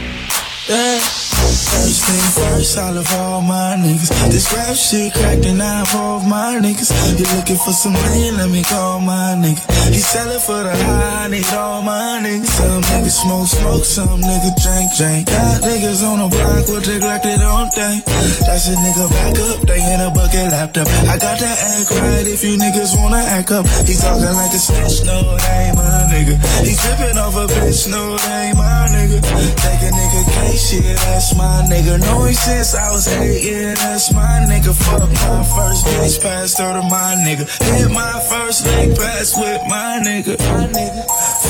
Yeah. First thing first, I love all my niggas. This rap shit cracked and I involve my niggas. You looking for some money? Let me call my nigga. He sellin' for the high, I need all my niggas. Some niggas smoke, smoke, some niggas drink, drink. Got niggas on the block with they like they don't think. That's a nigga back up, they in a bucket laptop. I got to act right if you niggas wanna act up. He talking like a snitch, no, they ain't my nigga. He tripping off a bitch, no, they ain't my nigga. Take a nigga case, shit, that's my nigga. Know him since I was eight, yeah, that's my nigga. Fuck my first bitch, passed her to my nigga. Hit my first leg pass with my nigga. My nigga.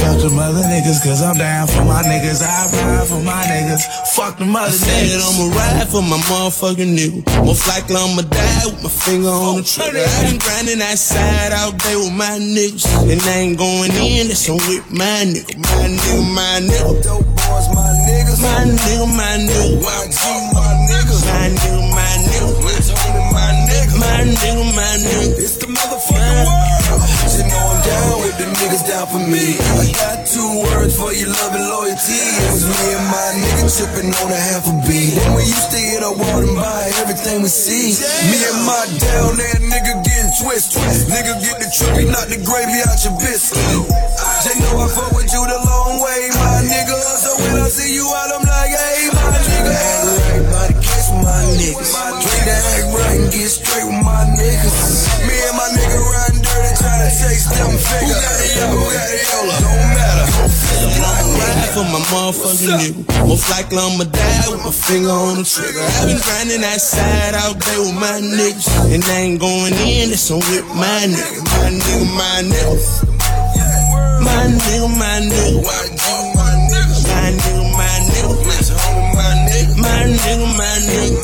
Fuck the mother niggas, cause I'm down for my niggas. I ride for my niggas. Fuck them I said niggas. I'ma ride for my motherfucking nigga. Most likely I'ma die with my finger on the trigger. I been grinding outside all day with my niggas. And I ain't going in, that's I'm with my nigga. My nigga, my nigga. Dope boys, my niggas. My nigga, my nigga. My niggas. My nigga, my nigga. My niggas. My nigga, my nigga. It's the. You know I'm down with the niggas down for me. I got two words for your love and loyalty. It was me and my nigga tripping on a half a beat. And we used to and buy everything we see. Me and my down there nigga getting twisted. Nigga get the trippy, knock the gravy out your biscuit. Just know I fuck with you the long way, my nigga. So when I see you out, I'm like, hey, my niggas. Treat to act right and get straight with my niggas. Me and my nigga riding dirty, trying to chase them figures. Who got it, yo? Who got it, yo? Don't matter. Ride for my motherfucking nigga. Most likely I'ma die with my finger on the trigger. i been grinding that side out there with my niggas. And I ain't going in, it's on with my nigga. My nigga, my nigga. My nigga, my nigga. My nigga, nigga, my nigga.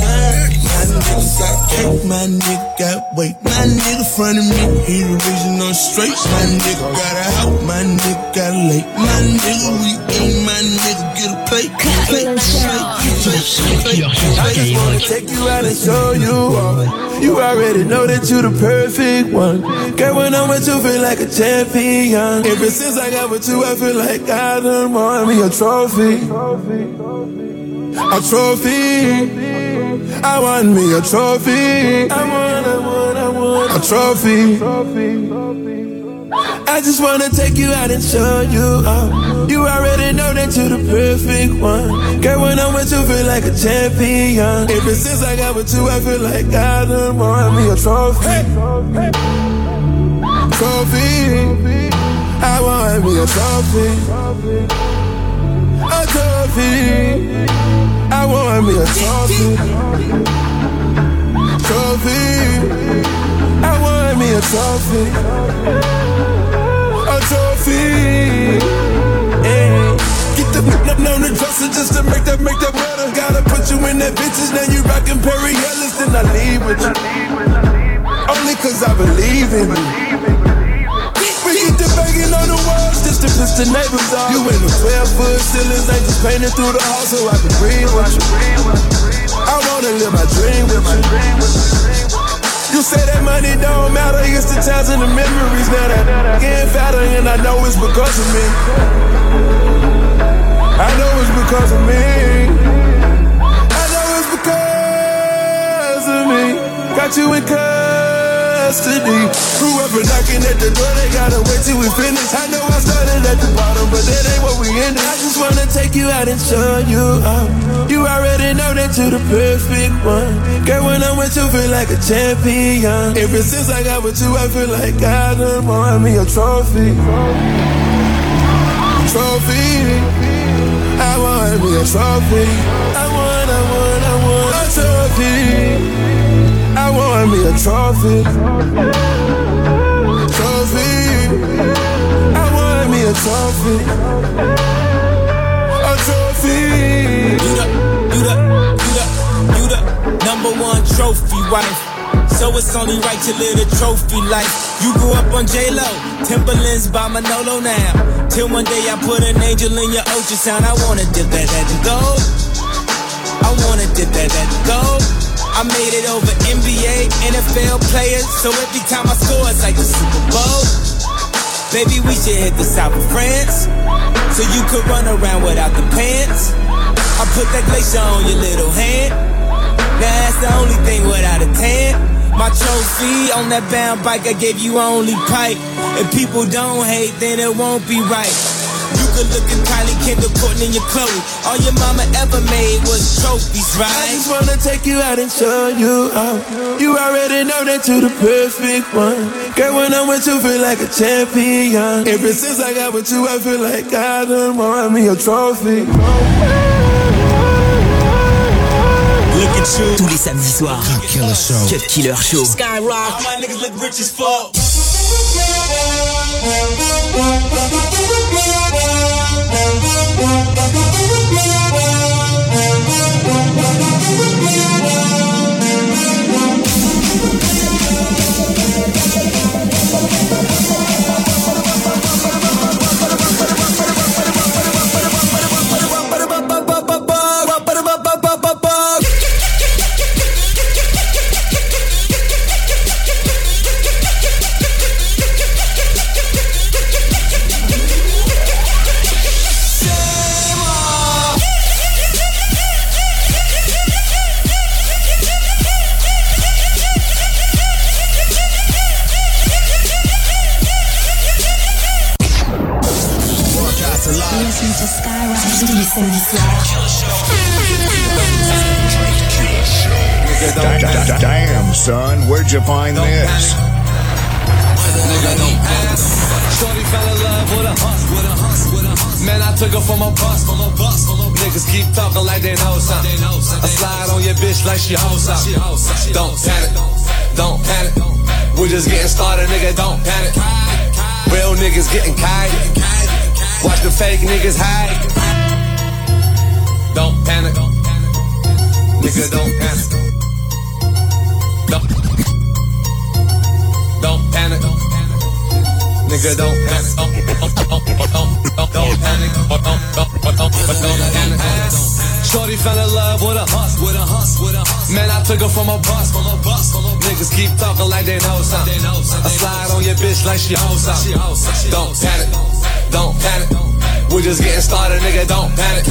My nigga nigga my nigga got weight. My nigga front of me, he the reason I'm straight. My nigga got my nigga a. My nigga, we my nigga get a plate, I just wanna take you out and show you all. You already know that you the perfect one. Girl, when I'm with you, feel like a champion. Ever since I got with you, I feel like I done won me a trophy. A trophy. I want me a trophy. I want, I want, I want a trophy. I just wanna take you out and show you out. You already know that you're the perfect one. Girl, when I'm with you, feel like a champion. Ever since I got with you, I feel like I done want me a trophy. Trophy. I want me a trophy. A trophy. I want me a trophy. Trophy. I want me a trophy. A trophy. Yeah. Get the n- on the dresser just to make that make that better. Gotta put you in that vintage, now you rockin' Perry Ellis, then I leave with you. Only cause I believe in you. Banging on the walls just to piss the neighbors off. You in the 12 foot ceilings, ain't just painting through the house so I can breathe with you. I wanna live my dream with you. You say that money don't matter, it's the times and the memories now that getting fatter, and I know it's because of me. I know it's because of me. I know it's because of me. Got you in custody. Whoever knocking at the door, they gotta wait till we finish. I know I started at the bottom, but that ain't what we ended. I just wanna take you out and show you out. You already know that you're the perfect one. Girl, when I'm with you, feel like a champion. Ever since I got with you, I feel like I done won me a trophy. Trophy. I want me a trophy. Want me a trophy. Trophy. I want me a trophy. A trophy. You the, you the, you the, you the number one trophy wife. So it's only right to live a trophy life. You grew up on J-Lo, Timberlands by Manolo now. Till one day I put an angel in your ultrasound. I wanna dip that at the. I wanna dip that at the. I made it over NBA, NFL players, so every time I score, it's like the Super Bowl. Baby, we should hit the south of France, so you could run around without the pants. I put that glacier on your little hand. Now that's the only thing without a tan. My trophy on that bound bike, I gave you only pipe. If people don't hate, then it won't be right. You could look at Kylie Kendall, Kourtney, and your Khloe. All your mama ever made was trophies, right? I just wanna take you out and show you out. You already know that you're the perfect one. Girl, when I'm with you, feel like a champion. Ever since I got with you, I feel like I done won me a trophy. Look at you. Tous les samedis soirs. Cut Killer Show. Cut Killer Show. Skyrock. All my niggas look rich as fuck. Damn, son, where'd you find this? Shorty fell in love with a hus, with a hus, with a hus. Man, I took her from a bus, from a bus, from a Niggas keep talking like they know something. I slide on your bitch like she hoes up. Don't panic, don't panic. We're just getting started, nigga. Don't panic. Real niggas getting kite. Watch the fake niggas hide. Don't panic, nigga. Don't panic. Nigga, don't panic. Don't panic. Don't panic. Shorty fell in love with a hus, with a hus, with a hus. Man, I took her from a bus, from a bus. Niggas keep talking like they know something. I slide on your bitch like she hoes up. Don't panic. Don't panic. We're just getting started, nigga. Don't panic.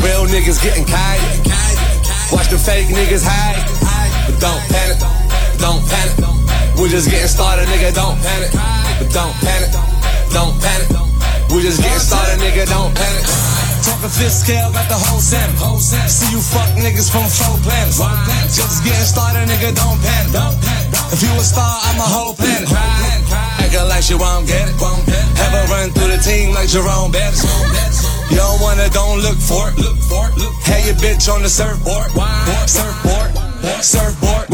Real niggas getting kite. Watch the fake niggas hide. But don't panic. Don't panic. We're just getting started, nigga. Don't panic. But don't panic. Don't panic. We're just getting started, nigga. Don't panic. Talking fifth scale, got the whole set. See you fuck niggas from four planets. Just getting started, nigga. Don't panic. If you a star, I'm a whole planet. Acting like she won't get it. Have her run through the team like Jerome Bettis. You don't wanna, don't look for it. Look for it. Have your bitch on the surfboard. Surfboard. Surfboard.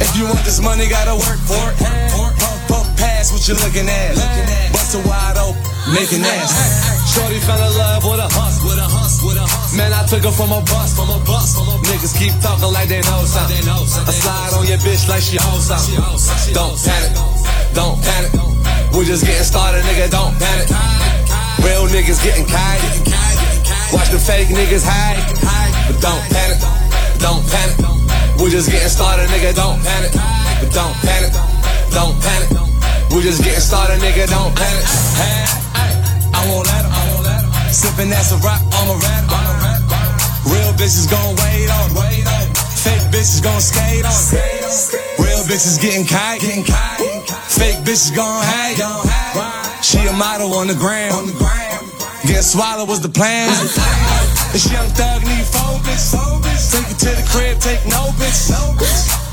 If you want this money, gotta work for it. Pump, what you're looking at. Bust it wide open, making ass. Shorty fell in love with a hus, with a hus, with a hus. Man, I took her from a bus, from a bus. Niggas keep talking like they know something. I slide on your bitch like she hoes up. Don't panic, don't panic. We're just getting started, nigga. Don't panic. Real niggas getting kite. Watch the fake niggas hide. But don't panic, don't panic. We're just getting started, nigga. Don't panic. But don't panic, don't panic. We're just getting started, nigga. Don't panic. I won't let 'em. Sipping that's a rock, I'm a rat. Real bitches gon' wait on. Fake bitches gon' skate on. Real bitches getting kite. Fake bitches gon' hate. She a model on the gram. Get swallowed was the plan. This young thug need focus. Take it to the crib, take no bitch.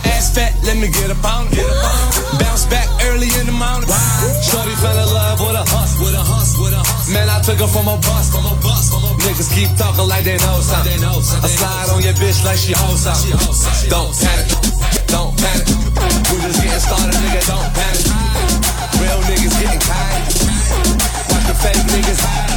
Ass fat, let me get up on it. Bounce back early in the morning. Shorty fell in love with a hus, with a hus, with a hus. Man, I took her from a bus, from a bus. Niggas keep talking like they know something. I slide on your bitch like she hoes up. Don't panic, don't panic. We just getting started, nigga. Don't panic. Real niggas getting kite. Watch the fake niggas hide.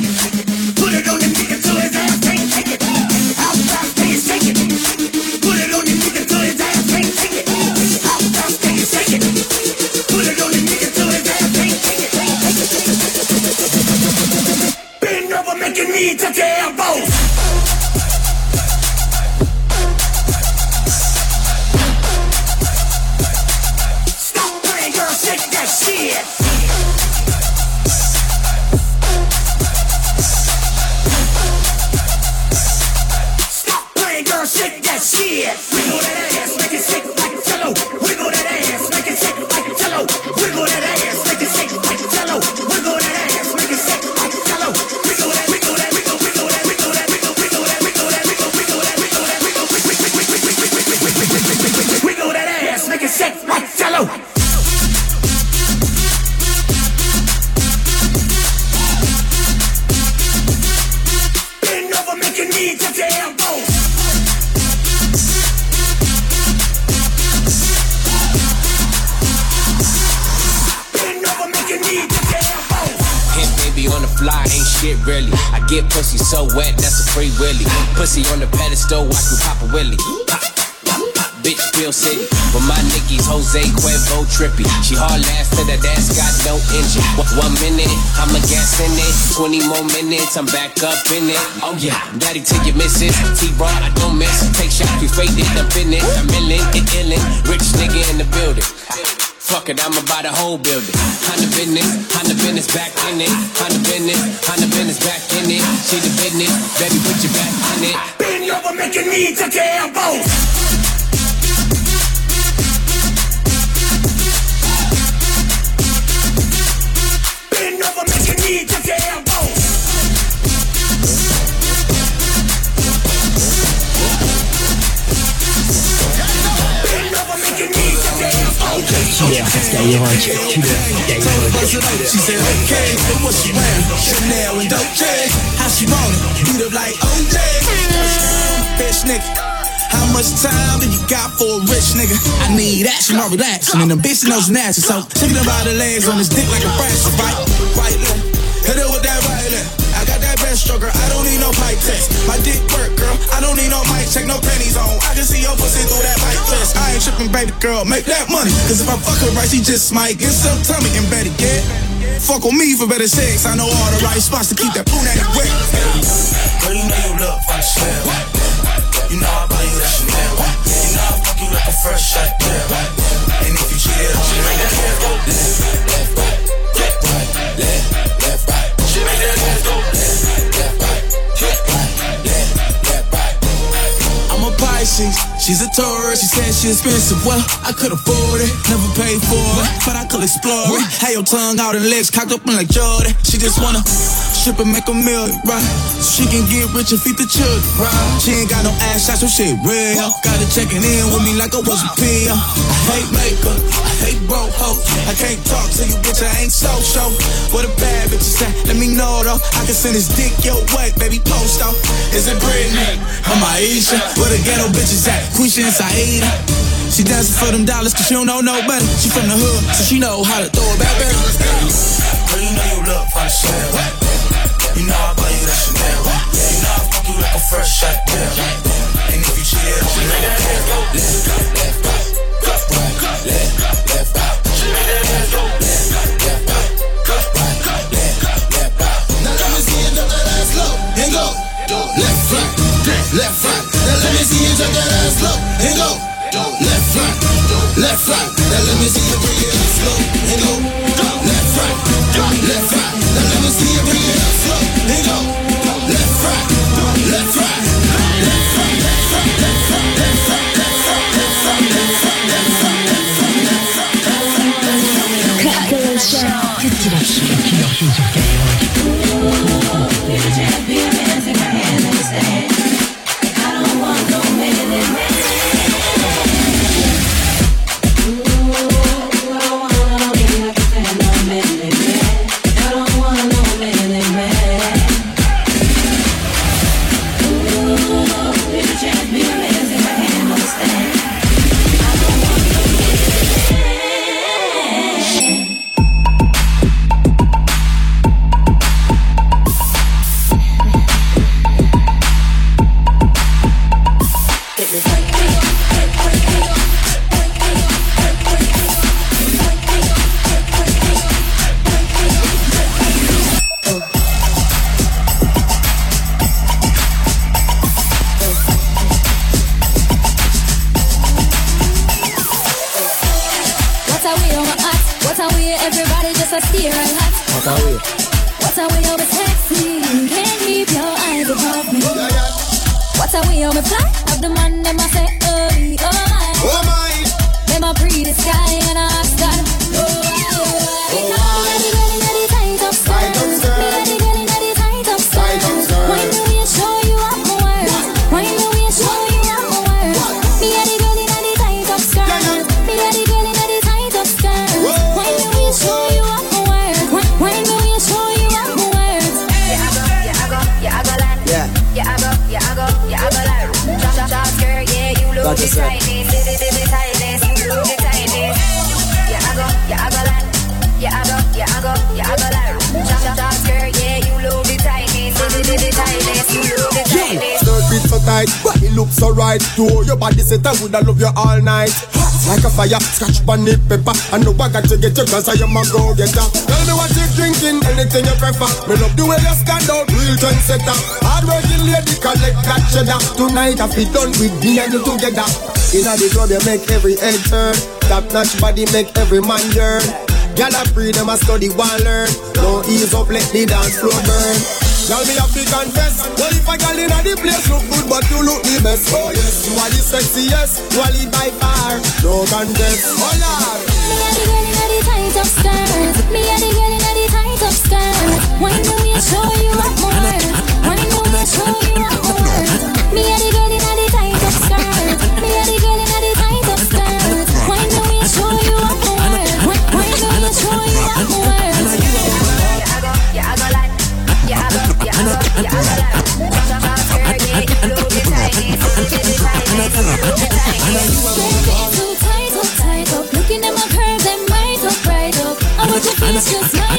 Stop playing, girl, shake that shit. Stop playing, girl, shake that shit. Wiggle that ass, make it shake like a so wet, that's a free willy. Pussy on the pedestal, watch me pop a willy. Pop, pop, pop, bitch Bill City. But my Nicky's Jose Cuervo trippy. She hard last to that ass got no engine. One- minute, I'm a gas in it. 20 more minutes, I'm back up in it. Oh yeah, daddy till you miss it. T-Raw, I don't miss. Take shots, we faded, I'm in it. I'm illin', it illin'. Rich nigga in the building. Fuck it, I'ma buy the whole building. On the business, on business, back in it. On the business, on business, back in it. She the business, baby, put your back in it. Bend over, making me to damn bones. Bend over, making me to Killer Skyrock. Killer Skyrock. She said, okay, but what she wearing? Chanel and Dolce. How she it? Beat up like OJ. Bitch nigga. How much time do you got for a rich nigga? I need action or relaxing, and the bitch knows nasty. So thinking about the legs on his dick like a fraction, right? Right leg. Hit it with that right leg. That best stroker. I don't need no pipe test. My dick work, girl. I don't need no mic check, no panties on. I can see your pussy through that mic test. I ain't tripping, baby girl. Make that money. Cause if I fuck her right, she just might get some tummy and better get. Fuck on me for better sex. I know all the right spots to keep that punani wet. Girl, you know you look like Chanel. You know I buy you that Chanel. You know I fuck you like a fresh shot girl. And if you cheat, she make that ass go left, left, right, left, right, left, right. She make that ass go I'm a Pisces, she's a Taurus. She said she expensive. Well, I could afford it, never paid for it, but I could explore it. Had your tongue out and legs cocked up like Jordan. She just wanna strip and make a million, right? So she can get rich and feed the children, right? She ain't got no ass shots, so shit real. Got her checking in with me like I was a pill. I hate makeup, I hate broke hoes. I can't talk to you, bitch. I ain't so show. What a bad bitch is at? Let me know though. I can send this dick your way, baby. Post off. Is it Britney? I'm Aisha. Where the ghetto bitches at? Quisha and Saida. She dancing for them dollars cause she don't know no better. She from the hood, so she know how to throw it back better. Girl, you know you look like Chanel. You know I buy you that Chanel. You know I fuck you like a fresh shot girl. And if you cheat, she make that ass go left, left, right, left, right, left, left, right. She make that ass go left, left, right, left, right, left, left, right. Now let me see you drop that ass low and go. Left, right, left, right. Now let me see you drop that ass low and go. Right. Now let me see you bring it up slow and go. Left, right, left, right. Now let me see you bring it up slow and go. Left, right, left, right. Left, right, left, right, left, right, left, right, left, right, left, right, left, right, left, right, right. Killer Show. Yeah. Yeah, I go, yeah, I go, yeah, I go like. Short, short, short skirt, yeah, you look the tightest, the, the, the, the tightest, you look the tightest. Yeah, I go, yeah, I go like. Yeah, I go, yeah, I go, yeah, I go like. Short, short, short skirt, yeah, you look the tightest, the, the, the, the tightest, you look the tightest. Skirt fit so tight, body look so right too. Your body set I woulda love you all night. Hot like a fire, scratch the pepper. I know I got to get you cause I am a go getter. Tell me what you drinking, anything you prefer. Me love the way you stand out, real trendsetter. Hard working lady collect that cheddar. Tonight I feel done with me and you together. Inna the club you make every head turn. Top notch body make every man yearn. Gyal a free them a study one learn. Don't ease up, let the dance floor burn. Girl, me have to confess. Well, if I a girl inna the place look good, but you look the best. Oh yes, you are the sexiest. You are lead by far. No contest. Oh Lord. Me a the girl inna the tight up skirt. Me a the girl inna the tight up skirt. Wine to me, show you what more. Wine to me, show you what more. Me a the girl Looking at my curves, they might up, right up. I want just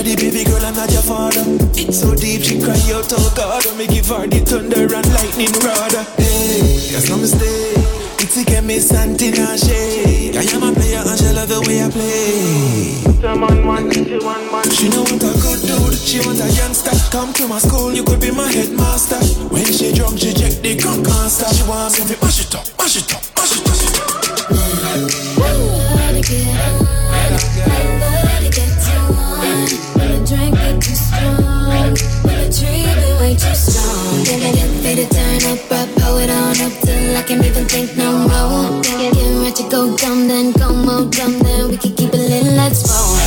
Daddy, baby girl, I'm not your father. It's so deep, she cry out, oh God. I me give her the thunder and lightning radar. Hey, that's no mistake. It's a something and shade. I am a player and she love the way I play. Someone want she want man. She know what a good dude. She want a youngster. Come to my school, you could be my headmaster. When she drunk, she check the crunk master. She want me to mash it up, mash it up, I can't even think no more. Get, ready to go dumb, then go more dumb, then we can keep it lit. Let's roll.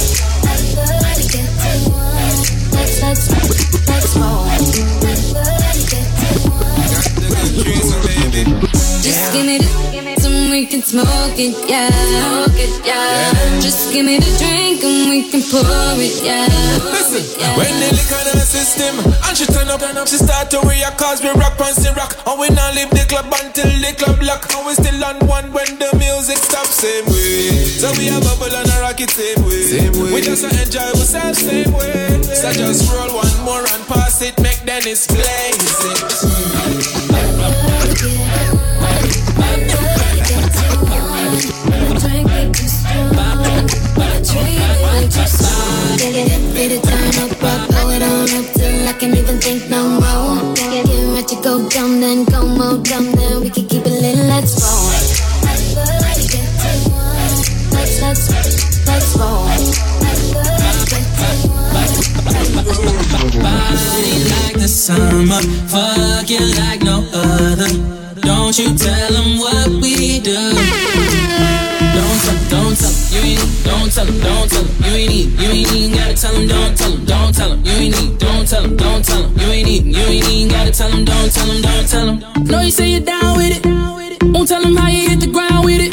Smoke it, yeah, smoke it, yeah. Just give me the drink and we can pour it, yeah. Listen, when the liquor in the system and she turn up, turn up, she start to react cause we rock and see rock. And we not leave the club until the club lock. And we still on one when the music stops, same way. So we a bubble and a rock it same way. Same way. We just a enjoy ourselves same way. So just roll one more and pass it, make Dennis blaze it. On up till I can't even think no more. Get, ready to go dumb, then go more dumb, then we can keep it lit. Let's roll. Let's. Let's let's roll. Body like the summer, fuck you like no other. Don't you tell them what we do. Don't 'em, don't 'em, you ain't don't tell 'em, don't tell 'em, you ain't need, you ain't even gotta tell 'em, don't tell 'em, don't tell 'em, you ain't need, don't tell 'em, don't tell 'em, you ain't need, you ain't even gotta tell 'em, don't tell 'em, don't tell 'em. Know you say you're down with it. Won't tell them how you hit the ground with it.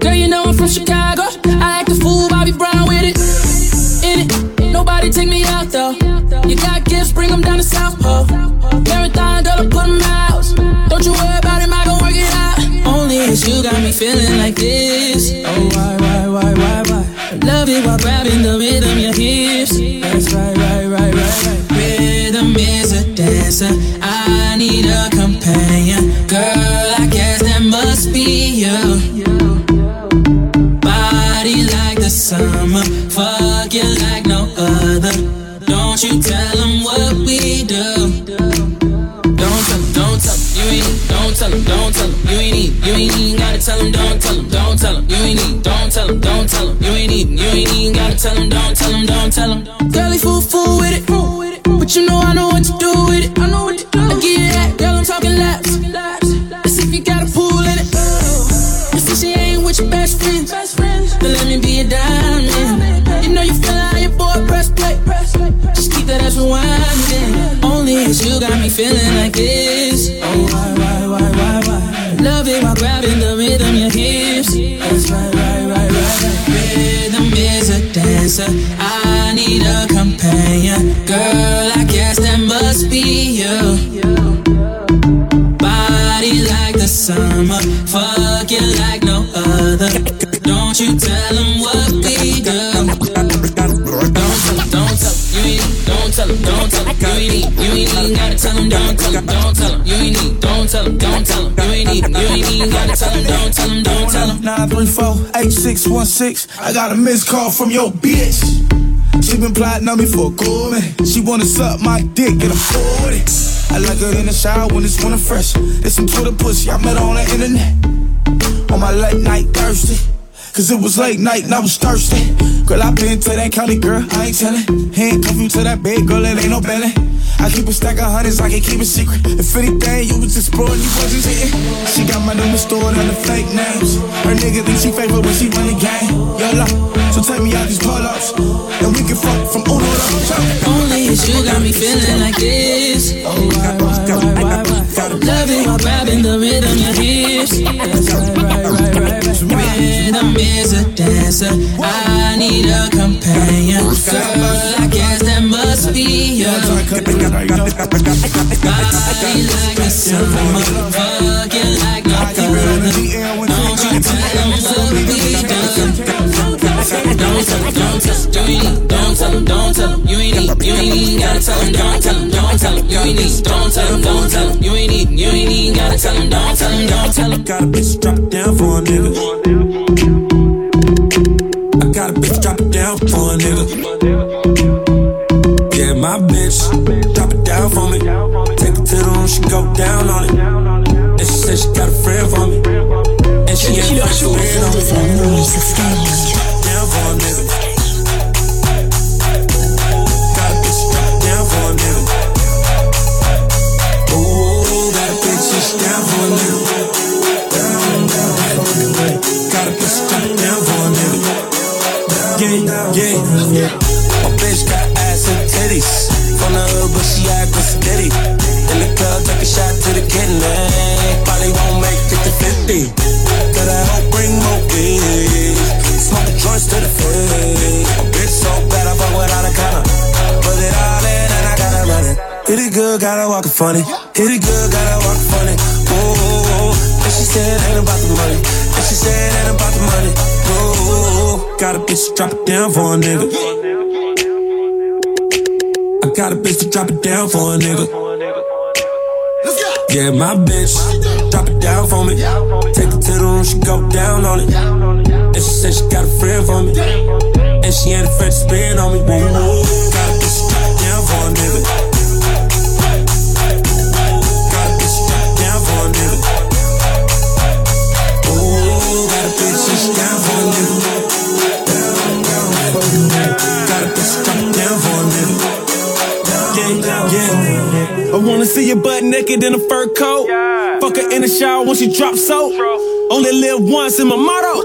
Girl, you know I'm from Chicago. I act a fool, Bobby Brown with it. In it, nobody take me out though. You got gifts, bring them down to South Pole. Marathon, girl, I put them out. Don't you worry about him, I gon' work it out. Only it's you got me feeling like this. It while grabbing the rhythm, your hips. That's right, right, right, right, right. Rhythm is a dancer. I need a companion. Girl, tell him, don't tell him, you ain't even, you ain't even gotta tell him, don't tell him, don't tell him, you ain't even, don't tell him, don't tell him, you ain't even, you ain't even gotta tell him, don't tell him, don't tell him. Girl, he fool, fool with it, but you know I know what to do with it, I know what to do. I give you that, girl, I'm talking laps. Let's if you got a pool in it. And since she ain't with your best friends, then let me be a dime. Unwinding. Only it's you got me feeling like this. Oh, why, why, why, why, why? Love it while grabbing the rhythm, your hips. That's right, right, right, right. Rhythm is a dancer. I need a companion. Girl, I guess that must be you. Body like the summer, fucking like no other. Ain't need, you ain't even gotta tell 'em, don't tell 'em, don't tell 'em, you ain't need, don't tell 'em, don't tell 'em, you ain't even, you ain't even gotta tell 'em, don't tell 'em, don't tell 'em. 934-8616. I got a missed call from your bitch. She been plotting on me for a cool minute. She wanna suck my dick and afford it. I like her in the shower when it's winter fresh. There's some Twitter pussy I met her on the internet. On my late night thirsty. Cause it was late night and I was thirsty. Girl, I been to that county, girl, I ain't tellin'. Handcuff you to that bed, girl, it ain't no belly. I keep a stack of hundreds, I can keep a secret. If anything, you was exploring, you wasn't hitting. She got my number stored under fake names. Her nigga think she favorite when she run the game. Yalla, so take me out these pull-ups. And we can fuck from Uno to Only it's you got me feeling like this. Oh, why, why, why, why, why? Love it while grabbing the rhythm, your hips. That's right, right, right, right, right. Rhythm is a dancer. I need a companion. Girl, I guess that must be you. Body like the summer, fucking like no other. Don't you tell 'em what we done. Don't tell 'em, don't tell 'em, you ain't need, don't tell 'em, don't tell 'em, you ain't need, you ain't even gotta tell 'em, don't tell 'em, don't tell 'em, you ain't need, don't tell 'em, don't tell 'em, you ain't need, you ain't even gotta tell 'em, don't tell 'em, don't tell 'em. Got a bitch drop it down for a nigga. I got a bitch drop it down for a nigga. Yeah, my bitch drop it down for me. Take it to the room, she go down on it. And she said she got a friend for me. And she ain't a friend on me. Yeah. My bitch got ass and titties. From the hood, but she actin' steady. In the club, take a shot to the kidney. Probably won't make it to 50. Cause I hope bring more weed. Smoke joints to the face. My bitch so bad, I fuck without a collar. Put it all in and I gotta run it. Hit it good, gotta walk it funny. Hit it good, gotta walk it funny. Ooh, and she said ain't about the money. And she said ain't about the money. Got a bitch to drop it down for a nigga. I got a bitch to drop it down for a nigga. Yeah, my bitch, drop it down for me. Take it to the room, she go down on it. And she said she got a friend for me. And she ain't afraid to spin on me. Ooh, naked in a fur coat. Fuck her in the shower when she drops soap. Only live once in my motto.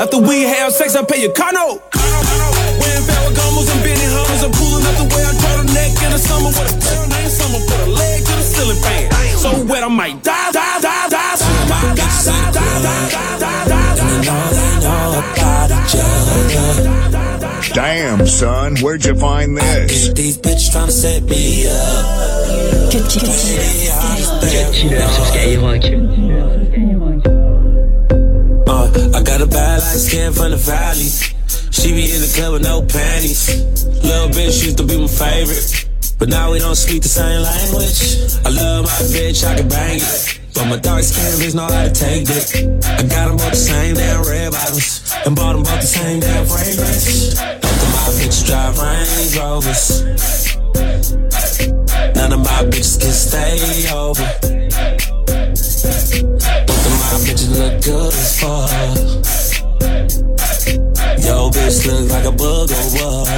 After we have sex, I pay your car note. Wearing Ferragamos and Benny Hummers. I'm pulling up the way I draw the neck in the summer with a girl named Summer. Put a leg to the ceiling fan. So wet I might die, die, die, die, die, die, die, die, die, die, die, die. And all they know about each other. Damn, son, where'd you find this? These bitches tryna set me up. Cut Killer sur Skyrock. Uh, I got a bad light skin from the valley. She be in the club with no panties. Little bitch used to be my favorite. But now we don't speak the same language. I love my bitch, I can bang it. But my dark skin bitch know how to take it. I got them both the same damn red bottoms. And bought them both the same damn fragrance. Both of my bitches drive Range Rovers. None of my bitches can stay over. Both of my bitches look good as fuck. Yo, bitch look like a booger wolf.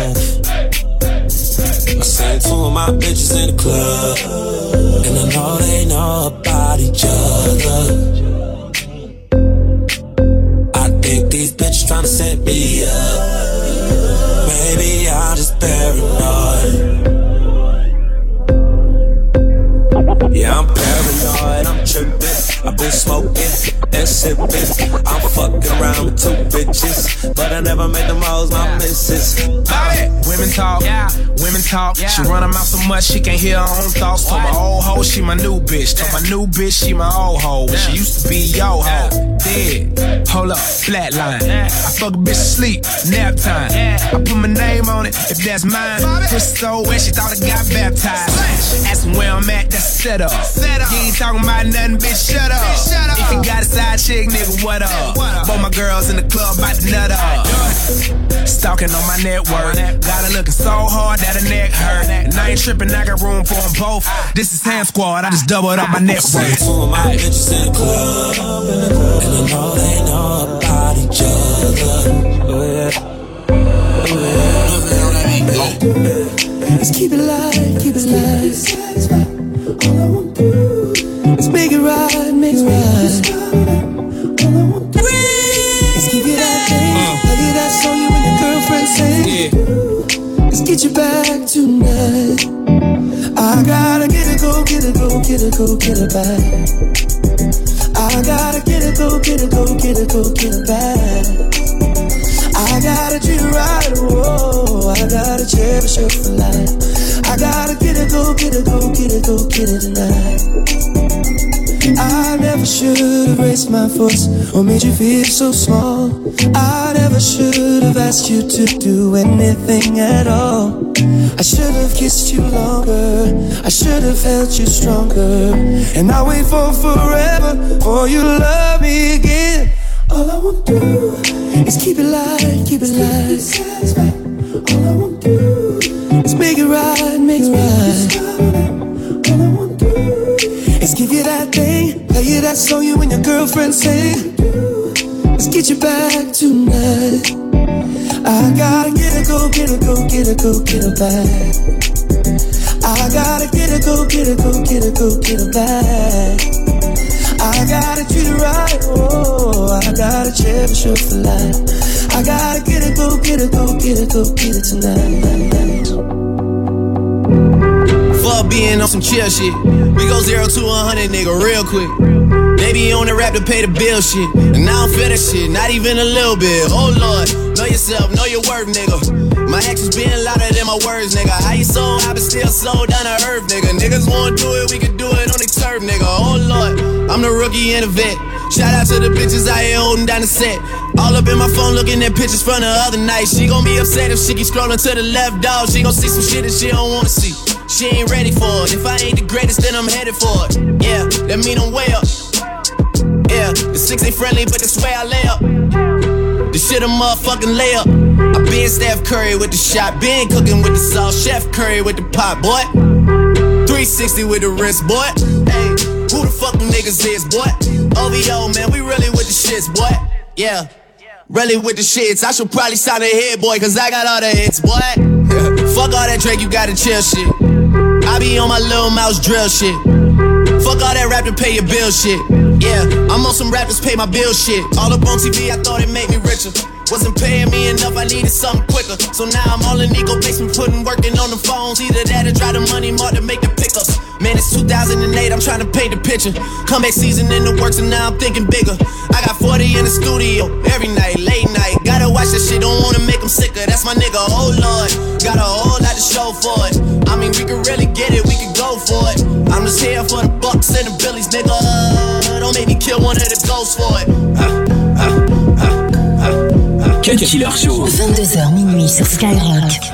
I seen two of my bitches in the club, and I know they know about each other. I think these bitch to set me up. Maybe I'm just paranoid. Yeah, I'm paranoid, I'm tripping sipping. I'm fucking around with two bitches, but I never made them hoes my missus. Bobby. Women talk, yeah. Women talk. She run her mouth so much she can't hear her own thoughts. Told my old hoe she my new bitch. Told my new bitch she my old hoe. When she used to be yo hoe. Dead. Hold up, flatline. I fuck a bitch sleep, nap time. I put my name on it if that's mine. Pussy so wet she thought I got baptized. Asking where I'm at, that's a setup. You ain't talking about nothing, bitch. Shut up. If you got a side chick, nigga, what up? Both my girls in the club about to nut up. Stalking on my network. Got her looking so hard that her neck hurt. And I ain't tripping, I got room for them both. This is Hand Squad, I just doubled up my net worth. Two of my bitches in the club, and I know they know about each other. Oh yeah. Let's keep it light, keep it light. All I want to do is make it right, make it right. All I want to do is give you that thing, play that song you and your girlfriend sing. Let's get you back tonight. I gotta get it, go, get it, go, get it, go, get it back. I gotta get it, go, get it, go, get it, go, get it back. I gotta treat it right, whoa. I gotta cherish her for life. I gotta get it, go, get it, go, get it, go, get it tonight. I never should have raised my voice or made you feel so small. I never should have asked you to do anything at all. I should have kissed you longer. I should have held you stronger. And I wait for forever for you to love me again. All I want to do is keep it light, keep it light. All I want to do is make it right, make it right. All I want to do is give you that thing, play you that song you and your girlfriend sing. Let's get you back tonight. I gotta get it, go get it, go get it, go get it back. I gotta get it, go get it, go get it, go get it back. I gotta treat it right, oh, I gotta cherish her for life. I gotta get it, go get it, go get it, go get it tonight. Fuck being on some chill shit. We go zero to a hundred, nigga, real quick. They be on the rap to pay the bill shit. And I don't feel that shit, not even a little bit. Oh lord, know yourself, know your worth, nigga. My actions being louder than my words, nigga. How you so high, but still slow down to earth, nigga. Niggas wanna do it, we can do it on the turf, nigga. Oh lord, I'm the rookie and the vet. Shout out to the bitches out here holding down the set. All up in my phone looking at pictures from the other night. She gon' be upset if she keep scrolling to the left, dog. She gon' see some shit that she don't wanna see. She ain't ready for it. If I ain't the greatest, then I'm headed for it. Yeah, that mean I'm way up. Yeah, the six ain't friendly, but that's where I lay up. The shit a motherfucking layup. I been Steph Curry with the shot, been cooking with the sauce, Chef Curry with the pot, boy. 360 with the wrist, boy. Hey, who the fuck niggas is, boy? OVO, man, we really with the shits, boy. Yeah, really with the shits. I should probably sign a hit, boy, cause I got all the hits, boy. fuck all that Drake, you gotta chill shit. I be on my Lil Mouse drill shit. Fuck all that rap to pay your bill shit. Yeah, I'm on some rappers pay my bill shit. All up on TV, I thought it made me richer. Wasn't paying me enough, I needed something quicker. So now I'm all in Nico basement, putting working on the phones. Either that or try the money more to make the pickups. Man, it's 2008, I'm trying to paint the picture. Comeback season in the works, and now I'm thinking bigger. I got 40 in the studio every night, late night. Gotta watch that shit, don't wanna make them sicker. That's my nigga, oh lord. Got a whole lot to show for it. I mean, we could really get it, we could go for it. I'm just here for the bucks and the billies, nigga. Don't make me kill one of the ghosts for it. Cut Killer Show. 22h minuit sur Skyrock.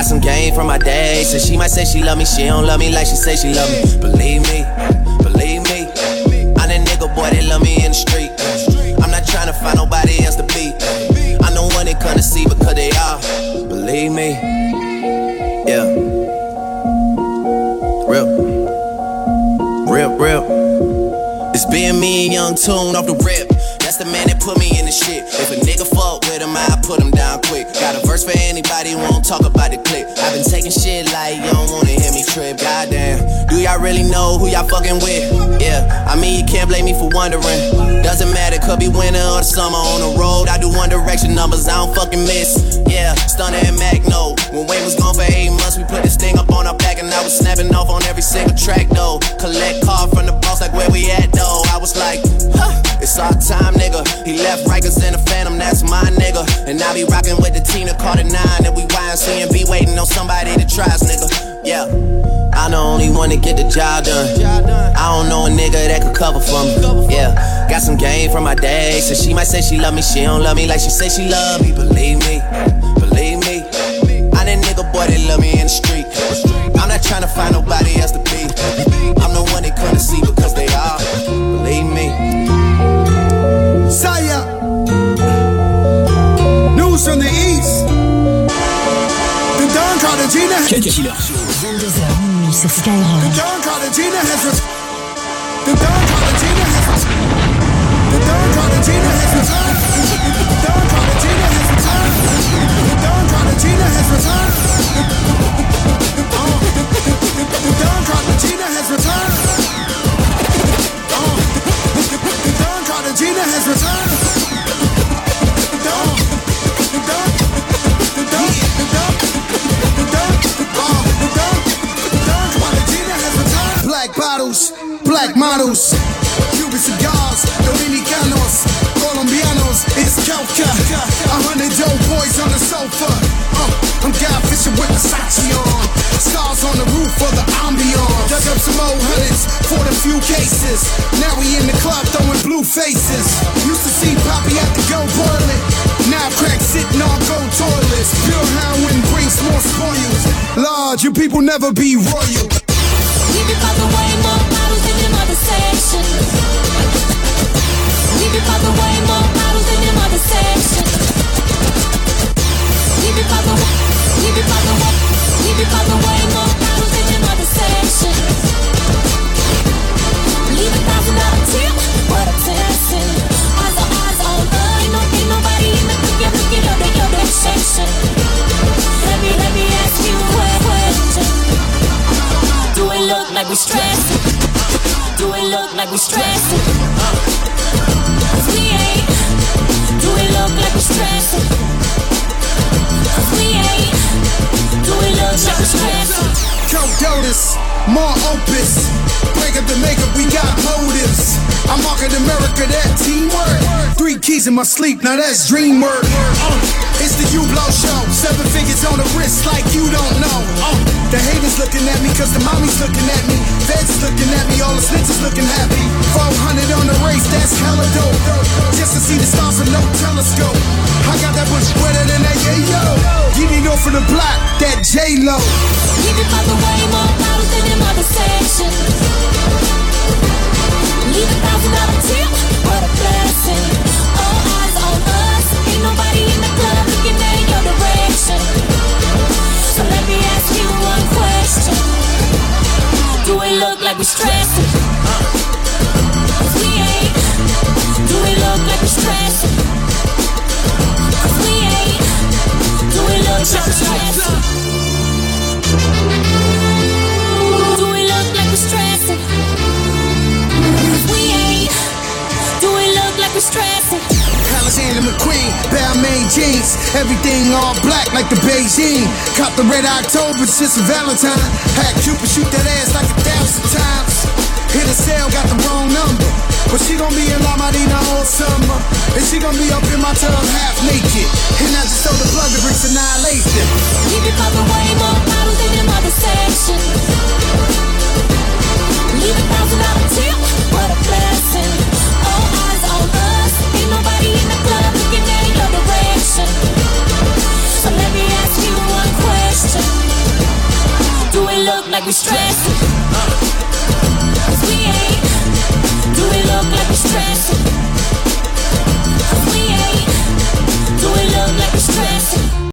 Got some game from my day. So she might say she love me. She don't love me like she say she love me. Believe me. Believe me. I'm that nigga boy that love me in the street. I'm not trying to find nobody else to be. I know one they couldn't see because they are. Believe me. Yeah. Real. Real, real. It's being me and Young Tune off the rip. That's the man that put me in the shit. If a for anybody who won't talk about the clip. I've been taking shit like you don't wanna hear me trip. Goddamn, do y'all really know who y'all fucking with? Yeah, I mean, you can't blame me for wondering. Doesn't matter, could be winter or summer. On the road, I do one direction numbers, I don't fucking miss. Yeah, Stunner and Magno. When Wayne was gone for eight months, we put this thing up on our back, and I was snapping off on every single track, though. Collect call from the boss, like where we at, though. I was like, huh, it's our time, nigga. He left Rikers in the Phantom, that's my nigga. And I be rocking with the Tina Carter 9, and we YMC and be waiting on somebody to try us, nigga. Yeah. I'm the only one to get the job done. I don't know a nigga that could cover for me. Yeah, got some game from my day. So she might say she love me, she don't love me like she say she love me. Believe me, believe me. I'm that nigga boy that love me in the street. I'm not trying to find nobody else to Cut Killer Show. 22h minuit sur The Skyrock. Has ret- The Cartagena has The Don Cartagena has returned. The Don Cartagena has returned. The Don Cartagena has returned. The Don Cartagena has returned. The Don Cartagena has returned. Bottles, black models, Cuban cigars, Dominicanos, Colombianos, it's Kelka. A hundred dope boys on the sofa. Uh, I'm guy fishing with Versace on. Stars on the roof for the ambiance. Dug up some old hundreds for the few cases. Now we in the club throwing blue faces. Used to see Poppy at the go toilet. Now crack sitting on gold toilets. Pure heroin brings more spoils. Lord, you people never be royal. We stressing? Do it look like we stressing? Cause we ain't. Do it look like we stressing? Cause we ain't. Do it look like we? Codotus, more opus. Break up the makeup, we got motives. I market America, that teamwork. Three keys in my sleep, now that's dream work. Uh, it's the U Blow Show. Seven figures on the wrist like you don't know. Uh, the haters looking at me, cause the mommy's looking at me. Feds looking at me, all the snitches looking happy. 400 on the race, that's hella dope. Just to see the stars with no telescope. I got that much wetter than that yayo. You need go for the block, that J-Lo. We be poppin' way more bottles than a thousand dollar tip, what a blessing. All eyes on us, ain't nobody in the club looking at your direction. So let me ask you one question. Do it look like we stressing? We ain't. Do it look like we stressing? Everything all black like the Beijing. Cop the red October, just a Valentine. Had Cupid shoot that ass like a thousand times. Hit a cell, got the wrong number. But she gon' be in La Marina all summer. And she gon' be up in my tub half naked. And I just told the plug to bring annihilation. We be poppin' way more bottles than them other sections. Leave a thousand dollar tip, what a blessing. All eyes on us, ain't nobody in the club looking at your direction. So let me ask you one question. Do it look like we stressing? Stress.